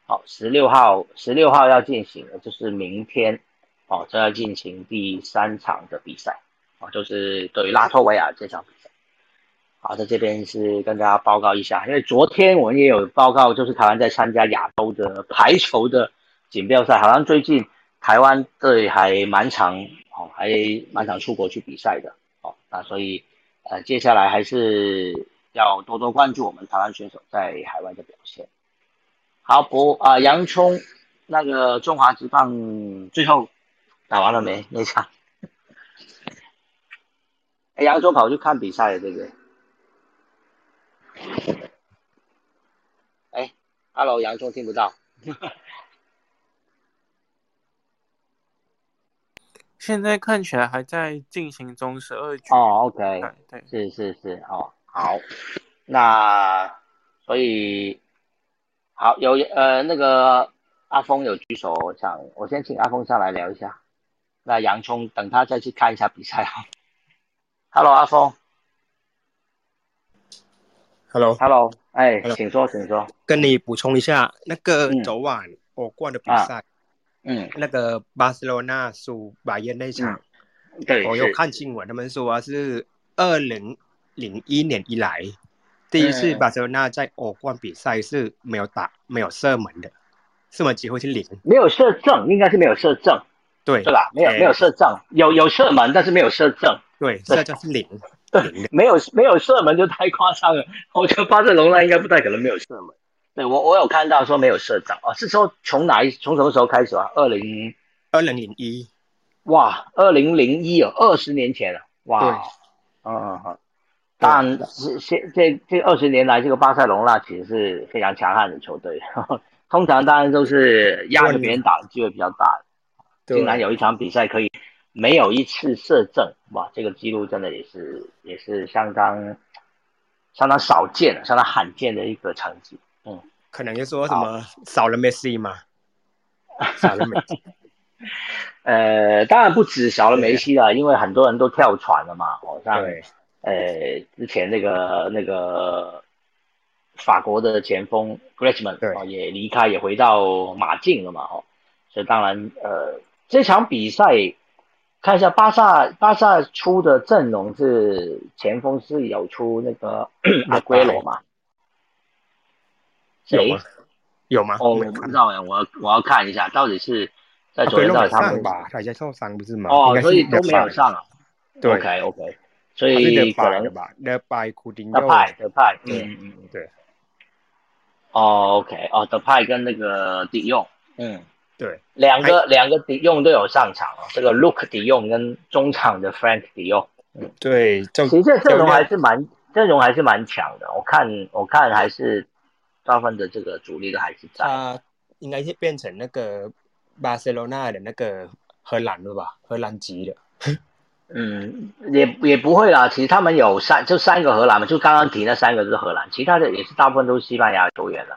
好，十六号，十六号要进行的就是明天，哦，这要进行第三场的比赛，哦，就是对于拉脱维亚这场比赛。好，在这边是跟大家报告一下，因为昨天我们也有报告，就是台湾在参加亚洲的排球的锦标赛，好像最近台湾队还蛮常，哦，还蛮常出国去比赛的，哦，那所以，呃，接下来还是要多多关注我们台湾选手在海外的表现。好，博啊，洋葱，那个中华职棒最后打完了没？那场？哎，扬州跑去看比赛了，对不对？哎，Hello，洋葱听不到。现在看起来还在进行中，十二局。哦，OK，对，是是是，哦，好，那所以。好，有呃那个阿峰有举手，我想我先请阿峰上来聊一下。那洋葱等他再去看一下比赛哈。Hello，阿峰。Hello，Hello，哎，请说，请说。跟你补充一下，那个昨晚欧冠的比赛，嗯，那个巴塞罗那输拜仁那场，对，我有看新闻，他们说是二零零一年以来。第一次巴塞罗那在欧冠比赛是没有打、没有射门的，射门机会是零，没有射正，应该是没有射正，对。对吧？没有没有射正，有有射门，但是没有射正，对，射就是零，对，没有没有射门就太夸张了。我觉得巴塞罗那应该不太可能没有射门。对我我有看到说没有射正哦，是说从哪一从什么时候开始啊？二零二零零一，哇，二零零一哦，二十年前了，哇，嗯嗯嗯。但，是现这这二十年来，这个巴塞隆那其实是非常强悍的球队。通常当然都是压着别人打的机会比较大。竟然有一场比赛可以没有一次射正，哇，这个记录真的也是也是相当相当少见、相当罕见的一个成绩。嗯，可能就说什么少了梅西嘛？少了梅西。呃，当然不止少了梅西了，因为很多人都跳船了嘛，好像。呃，之前那个那个法国的前锋 Griezmann 哦也离开，也回到马竞了嘛哦，所以当然呃这场比赛看一下巴萨巴萨出的阵容是前锋是有出那个 阿圭罗吗？谁？有吗？哦，我不知道哎，我要我要看一下，到底是在啊昨天对都没到底他们上吧？他在受伤不是吗？哦所以都没有上啊。对 OK OK，所以可 Five 能的吧？The by 库丁德派德派，对嗯嗯嗯，对哦 OK 哦德派跟那个迪用，嗯，对，两个两个迪用都有上场哦，这个 Luke 迪用跟中场的 Frank 迪用，对，就其实这阵容还是蛮阵容还是蛮强的，我看我看还是大部分的这个主力都还是在。他应该是变成那个巴塞罗那的那个荷兰了吧？荷兰籍的。嗯，也也不会啦。其实他们有三，就三个荷兰嘛，就刚刚提那三个是荷兰，其他的也是大部分都是西班牙球员了。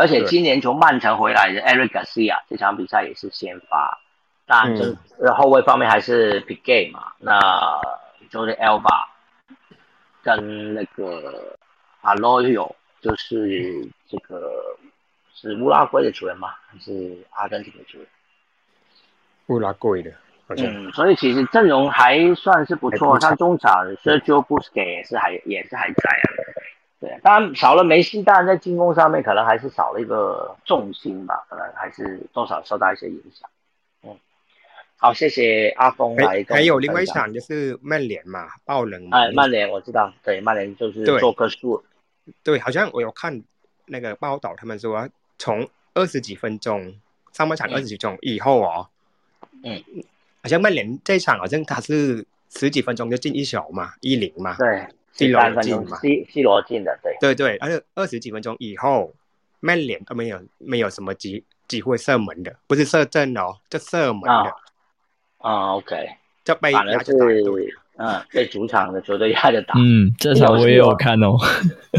而且今年从曼城回来的 Eric Garcia 这场比赛也是先发。当然，嗯这后卫方面还是 Piqué 嘛，那就是 Elba 跟那个 Aloyo，就是这个是乌拉圭的球员吗？还是阿根廷的球员？乌拉圭的，好像、嗯，所以其实阵容还算是不错，还不错像中场 Sergio Busquets 也是还也是还在啊。对，当然少了梅西，当然在进攻上面可能还是少了一个重心吧，可能还是多少受到一些影响。嗯，好，谢谢阿峰来还有另外一。场就是曼联嘛，爆冷嘛。哎，曼联我知道，对，曼联就是做个数，对，好像我有看那个报道，他们说从二十几分钟上半场嗯二十几分钟以后哦，嗯，好像曼联这一场好像他是十几分钟就进一球嘛，一零嘛，对，C 罗三分钟进嘛，C C 罗进的，对，对对，而且二十几分钟以后，曼联都没有没有什么机机会射门的，不是射正哦，就射门的，啊啊，OK，就被打对是嗯被主场的球队压着打。嗯，这场我也有看哦。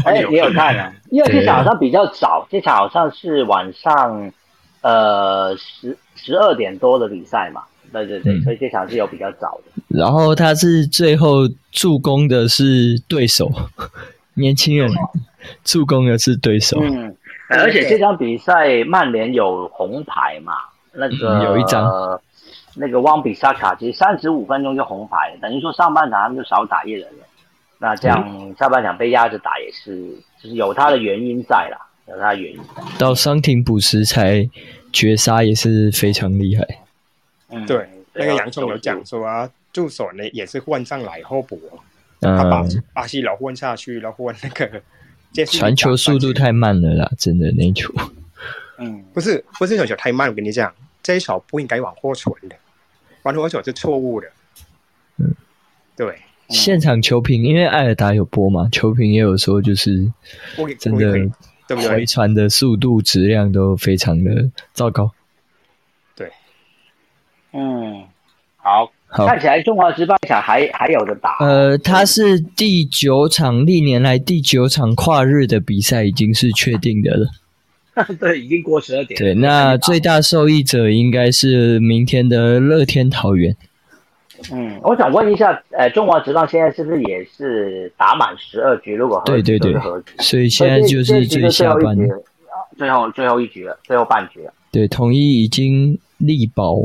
哎，你有看啊？因为这场好像比较早，这场好像是晚上呃十十二点多的比赛嘛。对对对，嗯所以这场是有比较早的。然后他是最后助攻的是对手，年轻人助攻的是对手。嗯，而且这场比赛曼联有红牌嘛，那个、嗯有一张那个汪比萨卡其实三十五分钟就红牌，等于说上半场他们就少打一人了。那这样下半场被压着打也是，就是有他的原因在啦，有他的原因在。到伤停补时才绝杀也是非常厉害。嗯，对，那个洋葱有讲讲说啊，助手呢也是换上来后补哦，他把嗯，巴西佬换下去，然后换那个传球速度太慢了啦，真的那一球。嗯不是不是传球太慢，我跟你讲，这一球不应该往后传的，往后传是错误的。嗯，对，现场球评，因为艾尔达有播嘛，球评也有说，就是真的回？传的速度、质量都非常的糟糕。嗯，好，好，看起来中华职棒场还还有的打。呃，他是第九场，历年来第九场跨日的比赛已经是确定的了。对，已经过十二点。对，那最大受益者应该是明天的乐天桃园。嗯，我想问一下，呃，中华职棒现在是不是也是打满十二局？如果对对对所以现在就是最下半局最后最后一局了，最后半局了。对，统一已经力保。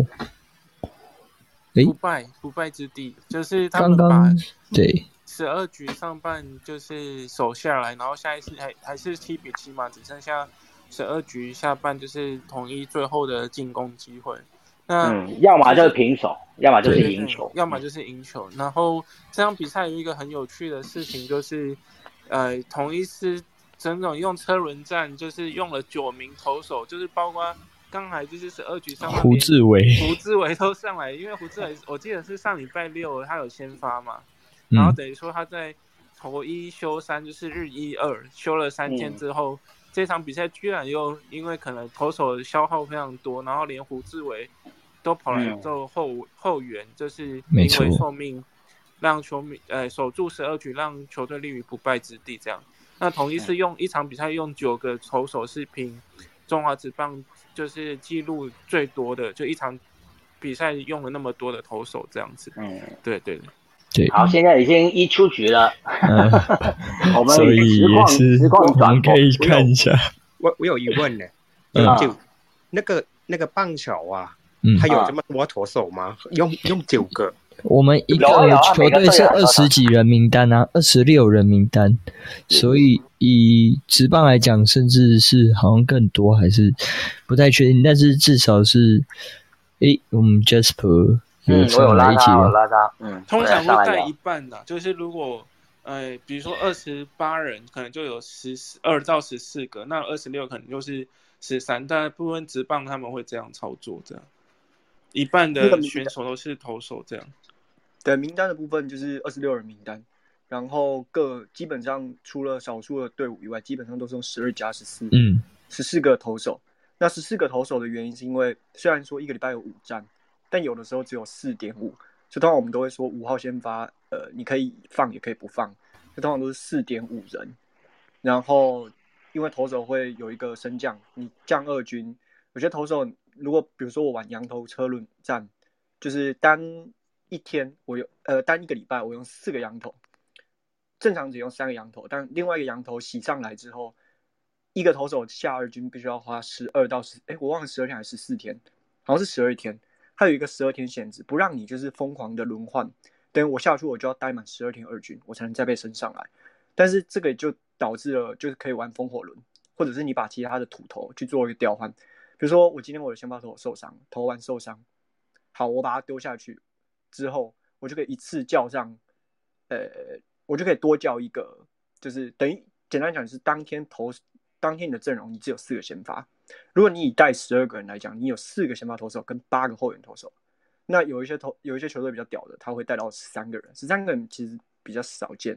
诶不败不败之地，就是他们把对十二局上半就是守下来，然后下一次还还是七比七嘛，只剩下十二局下半就是统一最后的进攻机会。那嗯，要么就是平手，要么就是赢球，要么就是赢球。然后这场比赛有一个很有趣的事情，就是呃，同一师整整用车轮战，就是用了九名投手，就是包括刚才就是十二局上半胡志伟，胡志伟都上来，因为胡志伟我记得是上礼拜六他有先发嘛，然后嗯，等于说他在头一休三，就是日一二休了三天嗯。之后，这场比赛居然又因为可能投手消耗非常多，然后连胡志伟都跑来嗯。做后、后援，就是没错临危受命，让球迷呃守住十二局，让球队立于不败之地。这样，那同一是用一场比赛用九个投手是凭中华职棒就是记录最多的，就一场比赛用了那么多的投手这样子。嗯，对对对。对，好，现在已经一出局了，嗯，我们所以实况也是可以看一下。我我有疑问呢，嗯就那个那个棒球啊，嗯他有这么多投手吗？用用九个，我们一个球队是二十几人名单啊，二十六人名单，所以以职棒来讲，甚至是好像更多，还是不太确定。但是至少是，诶，我们 Jasper 有拉一起了，拉他，嗯，通常会带一半的，就是如果呃，比如说二十八人，可能就有十二到十四个，那二十六可能就是十三，大部分职棒他们会这样操作，这样一半的选手都是投手这样。对，名单的部分就是二十六人名单，然后各基本上除了少数的队伍以外，基本上都是用十二加十四，嗯十四个投手。那十四个投手的原因是因为虽然说一个礼拜有五战，但有的时候只有四点五，所以通常我们都会说五号先发，呃，你可以放也可以不放，就通常都是四点五人。然后因为投手会有一个升降，你降二军，有些投手如果比如说我玩羊头车轮战，就是单一天我有呃单一个礼拜我用四个羊头，正常只用三个羊头，但另外一个羊头洗上来之后，一个投手下二军必须要花十二到十，哎，我忘了十二天还是十四天，好像是十二天，它有一个十二天限制，不让你就是疯狂的轮换，等我下去我就要待满十二天二军，我才能再被升上来。但是这个就导致了就是可以玩风火轮，或者是你把其他的土头去做一个调换，比如说我今天我的先发投手受伤，投完受伤，好，我把它丢下去之后，我就可以一次叫上，呃，我就可以多叫一个，就是等于简单讲是当天投当天你的阵容你只有四个先发，如果你以带十二个人来讲，你有四个先发投手跟八个后援投手，那有一些投有一些球队比较屌的，他会带到十三个人，十三个人其实比较少见，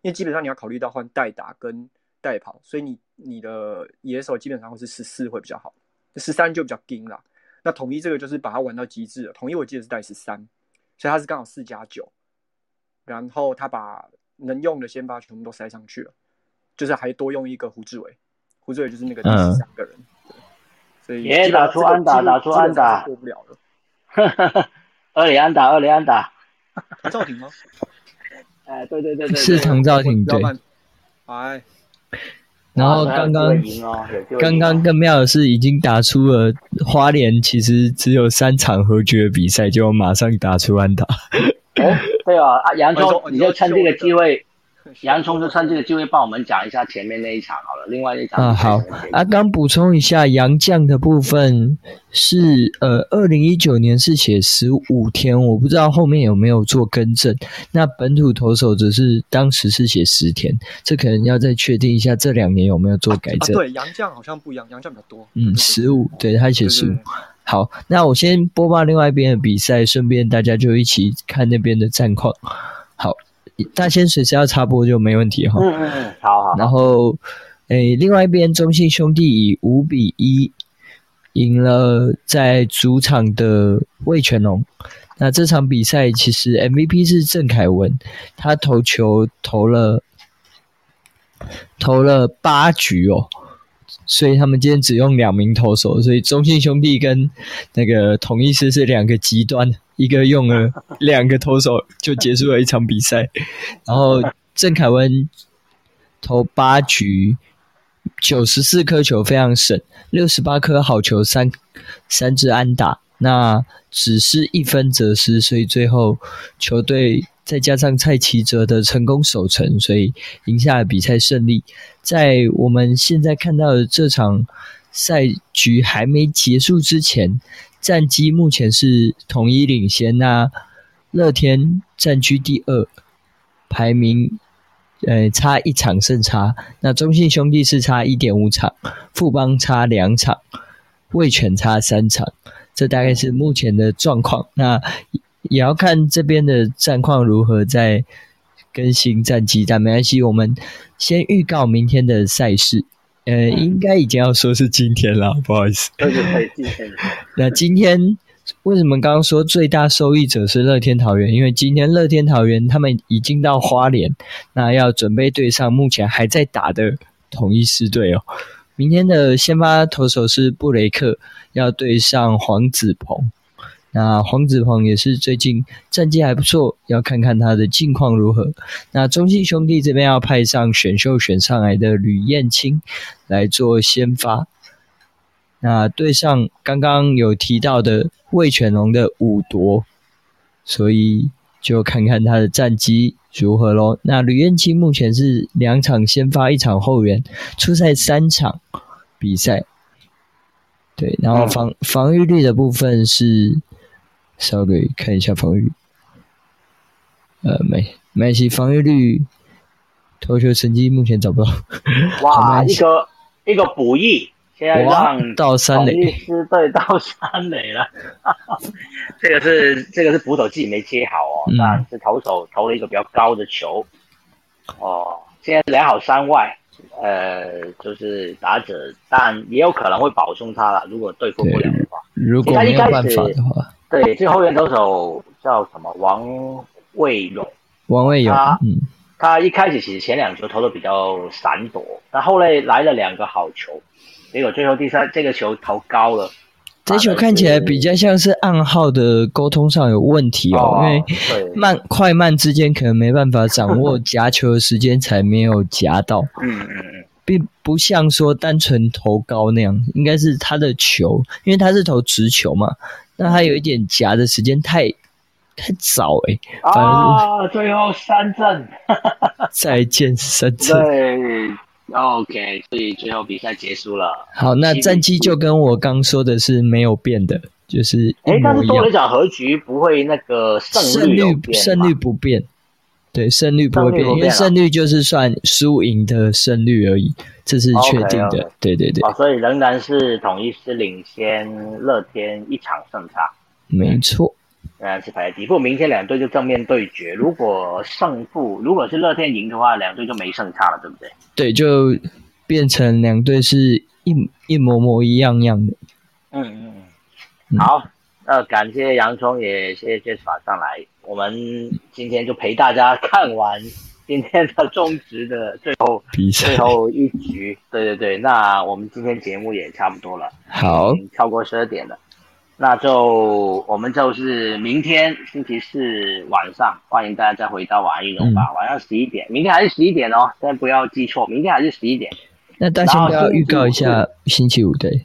因为基本上你要考虑到换代打跟代跑，所以你你的野手基本上会是十四会比较好，十三就比较硬啦。那统一这个就是把它玩到极致，统一我记得是带十三，所以他是刚好四加九，然后他把能用的先发全部都塞上去了，就是还多用一个胡志伟，胡志伟就是那个第十三个人，对所以耶打出安打打出安打过不了了。二里安打，二里安打，唐兆廷吗？哎，对对对对，是对唐兆廷对。哎，然后刚刚刚刚更妙的是，已经打出了花莲其实只有三场和局的比赛，就马上打出安打。哦，对啊，啊，洋哦葱，你说你就趁这个机会，洋葱就趁这个个机会帮我们讲一下前面那一场好了，另外一场啊，好啊，刚补充一下，杨将的部分是呃，二零一九年是写十五天，我不知道后面有没有做更正。那本土投手则是当时是写十天，这可能要再确定一下这两年有没有做改啊，正。对，杨绛好像不一样，杨绛比较多。嗯，十五，对他写对十五。好，那我先播报另外一边的比赛，顺便大家就一起看那边的战况。好，大仙水只要插播就没问题哈。嗯嗯嗯，好好，然后，诶，另外一边中信兄弟以五比一赢了在主场的魏全龙。那这场比赛其实 MVP 是郑凯文，他投球投了投了八局哦，所以他们今天只用两名投手，所以中信兄弟跟那个统一师是两个极端，一个用了两个投手就结束了一场比赛，然后郑凯文投八局，九十四颗球非常省，六十八颗好球，三三支安打，那只是一分则失，所以最后球队再加上蔡奇哲的成功守城，所以赢下了比赛胜利。在我们现在看到的这场赛局还没结束之前，战绩目前是统一领先，那乐天占据第二，排名呃差一场胜差。那中信兄弟是差一点五场，富邦差两场，味全差三场。这大概是目前的状况。那也要看这边的战况如何，再更新战绩。但没关系，我们先预告明天的赛事。呃，应该已经要说是今天了，不好意思。对对对，今天 那今天为什么刚刚说最大受益者是乐天桃园？因为今天乐天桃园他们已经到花莲，那要准备对上目前还在打的统一狮队哦。明天的先发投手是布雷克，要对上黄子鹏。那黄子鹏也是最近战绩还不错，要看看他的近况如何。那中信兄弟这边要派上选秀选上来的吕彦青来做先发。那对上刚刚有提到的魏全龙的五夺，所以就看看他的战绩如何喽。那吕彦青目前是两场先发，一场后援，出赛三场比赛。对，然后防防御率的部分是，稍微看一下防御率。呃，没，没系，防御率，投球成绩目前找不到。哇，一个一个补益，现在让到三垒，师队到三垒了。这个是这个是捕手自己没接好哦，但是投手投了一个比较高的球。哦，现在两好三外。呃，就是打者，但也有可能会保送他了。如果对付不了的话，如果没有办法的话，对，这后援投手叫什么？王卫勇。王卫勇，嗯，他一开始其实前两球投的比较闪躲，但后来来了两个好球，结果最后第三这个球投高了。这球看起来比较像是暗号的沟通上有问题哦，因为慢快慢之间可能没办法掌握夹球的时间，才没有夹到。嗯嗯嗯，并不像说单纯投高那样，应该是他的球，因为他是投直球嘛，那他有一点夹的时间太太早哎。啊，最后三阵，再见三阵。对。OK，所以最后比赛结束了。好，那战绩就跟我刚说的是没有变的，就是哎，但是多了奖和局不会那个胜率胜率不变，对，胜率不会变，因为胜率就是算输赢的胜率而已，这是确定的。对对对，所以仍然是统一是领先乐天一场胜差，没错。仍然，是排在底部。明天两队就正面对决。如果胜负如果是乐天赢的话，两队就没胜差了，对不对？对，就变成两队是一一模模一样样的。嗯嗯嗯。好，那感谢洋葱，也谢谢 e s s 上来。我们今天就陪大家看完 今天的中职的最后最后一局。对对对，那我们今天节目也差不多了。好，超过十二点了。那就我们就是明天星期四晚上，欢迎大家再回到晚安运动吧。晚上十一点，明天还是十一点哦，但不要记错，明天还是十一点。那大家不要预告一下星期五对，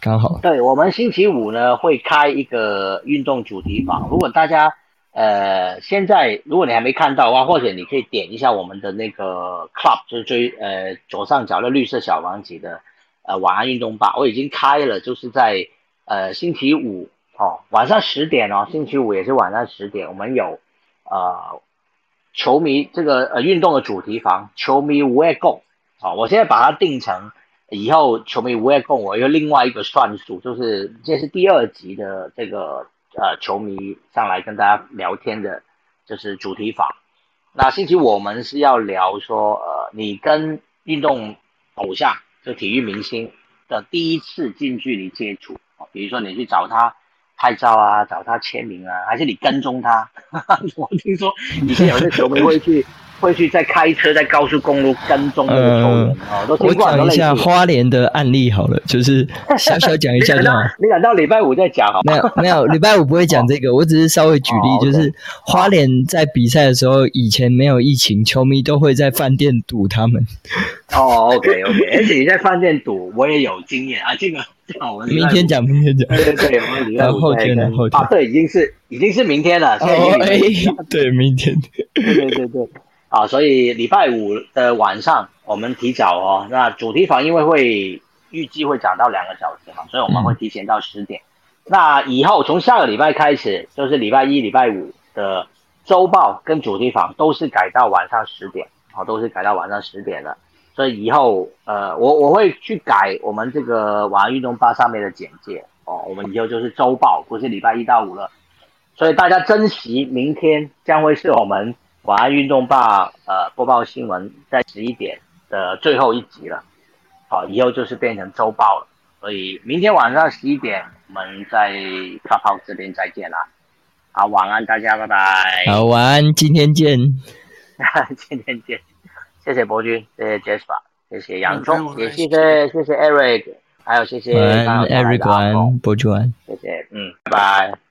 刚好。对我们星期五呢会开一个运动主题房，如果大家呃现在如果你还没看到的话，或者你可以点一下我们的那个 club，就是追呃左上角的绿色小王子的呃晚安运动吧，我已经开了，就是在。呃，星期五哦，晚上十点哦，星期五也是晚上十点，我们有呃球迷这个呃运动的主题房，球迷无爱共哦，我现在把它定成以后球迷无爱共，我有另外一个算术，就是这是第二集的这个呃球迷上来跟大家聊天的，就是主题房。那星期五我们是要聊说呃你跟运动偶像就体育明星的第一次近距离接触。比如说你去找他拍照啊，找他签名啊，还是你跟踪他？我听说以前有些球迷会去。会去在开车在高速公路跟踪那个球员哦，都我讲一下花莲的案例好了，就是小小讲一下就好。你等到礼拜五再讲好没有没有，礼拜五不会讲这个，我只是稍微举例，就是花莲在比赛的时候，以前没有疫情，球迷都会在饭店堵他们。哦，OK OK，而且你在饭店堵，我也有经验啊。这个我们明天讲，明天讲。对对对，我们礼拜五后天的后天啊，对，已经是已经是明天了。哦，哎，对，明天。对对对对。啊，所以礼拜五的晚上我们提早哦。那主题房因为会预计会讲到两个小时嘛，所以我们会提前到十点。那以后从下个礼拜开始，就是礼拜一、礼拜五的周报跟主题房都是改到晚上十点，好，都是改到晚上十点了。所以以后呃，我我会去改我们这个晚安运动吧上面的简介哦。我们以后就是周报，不是礼拜一到五了。所以大家珍惜明天将会是我们。晚安，运动吧！呃，播报新闻在十一点的最后一集了，好，以后就是变成周报了。所以明天晚上十一点，我们在 Clubhouse 这边再见啦。好，晚安，大家，拜拜。好，晚安，今天见。今天见。谢谢博君，谢谢 Jasper，谢谢洋葱，也谢谢谢谢 Eric，还有谢谢君晚安，谢谢，嗯，拜拜。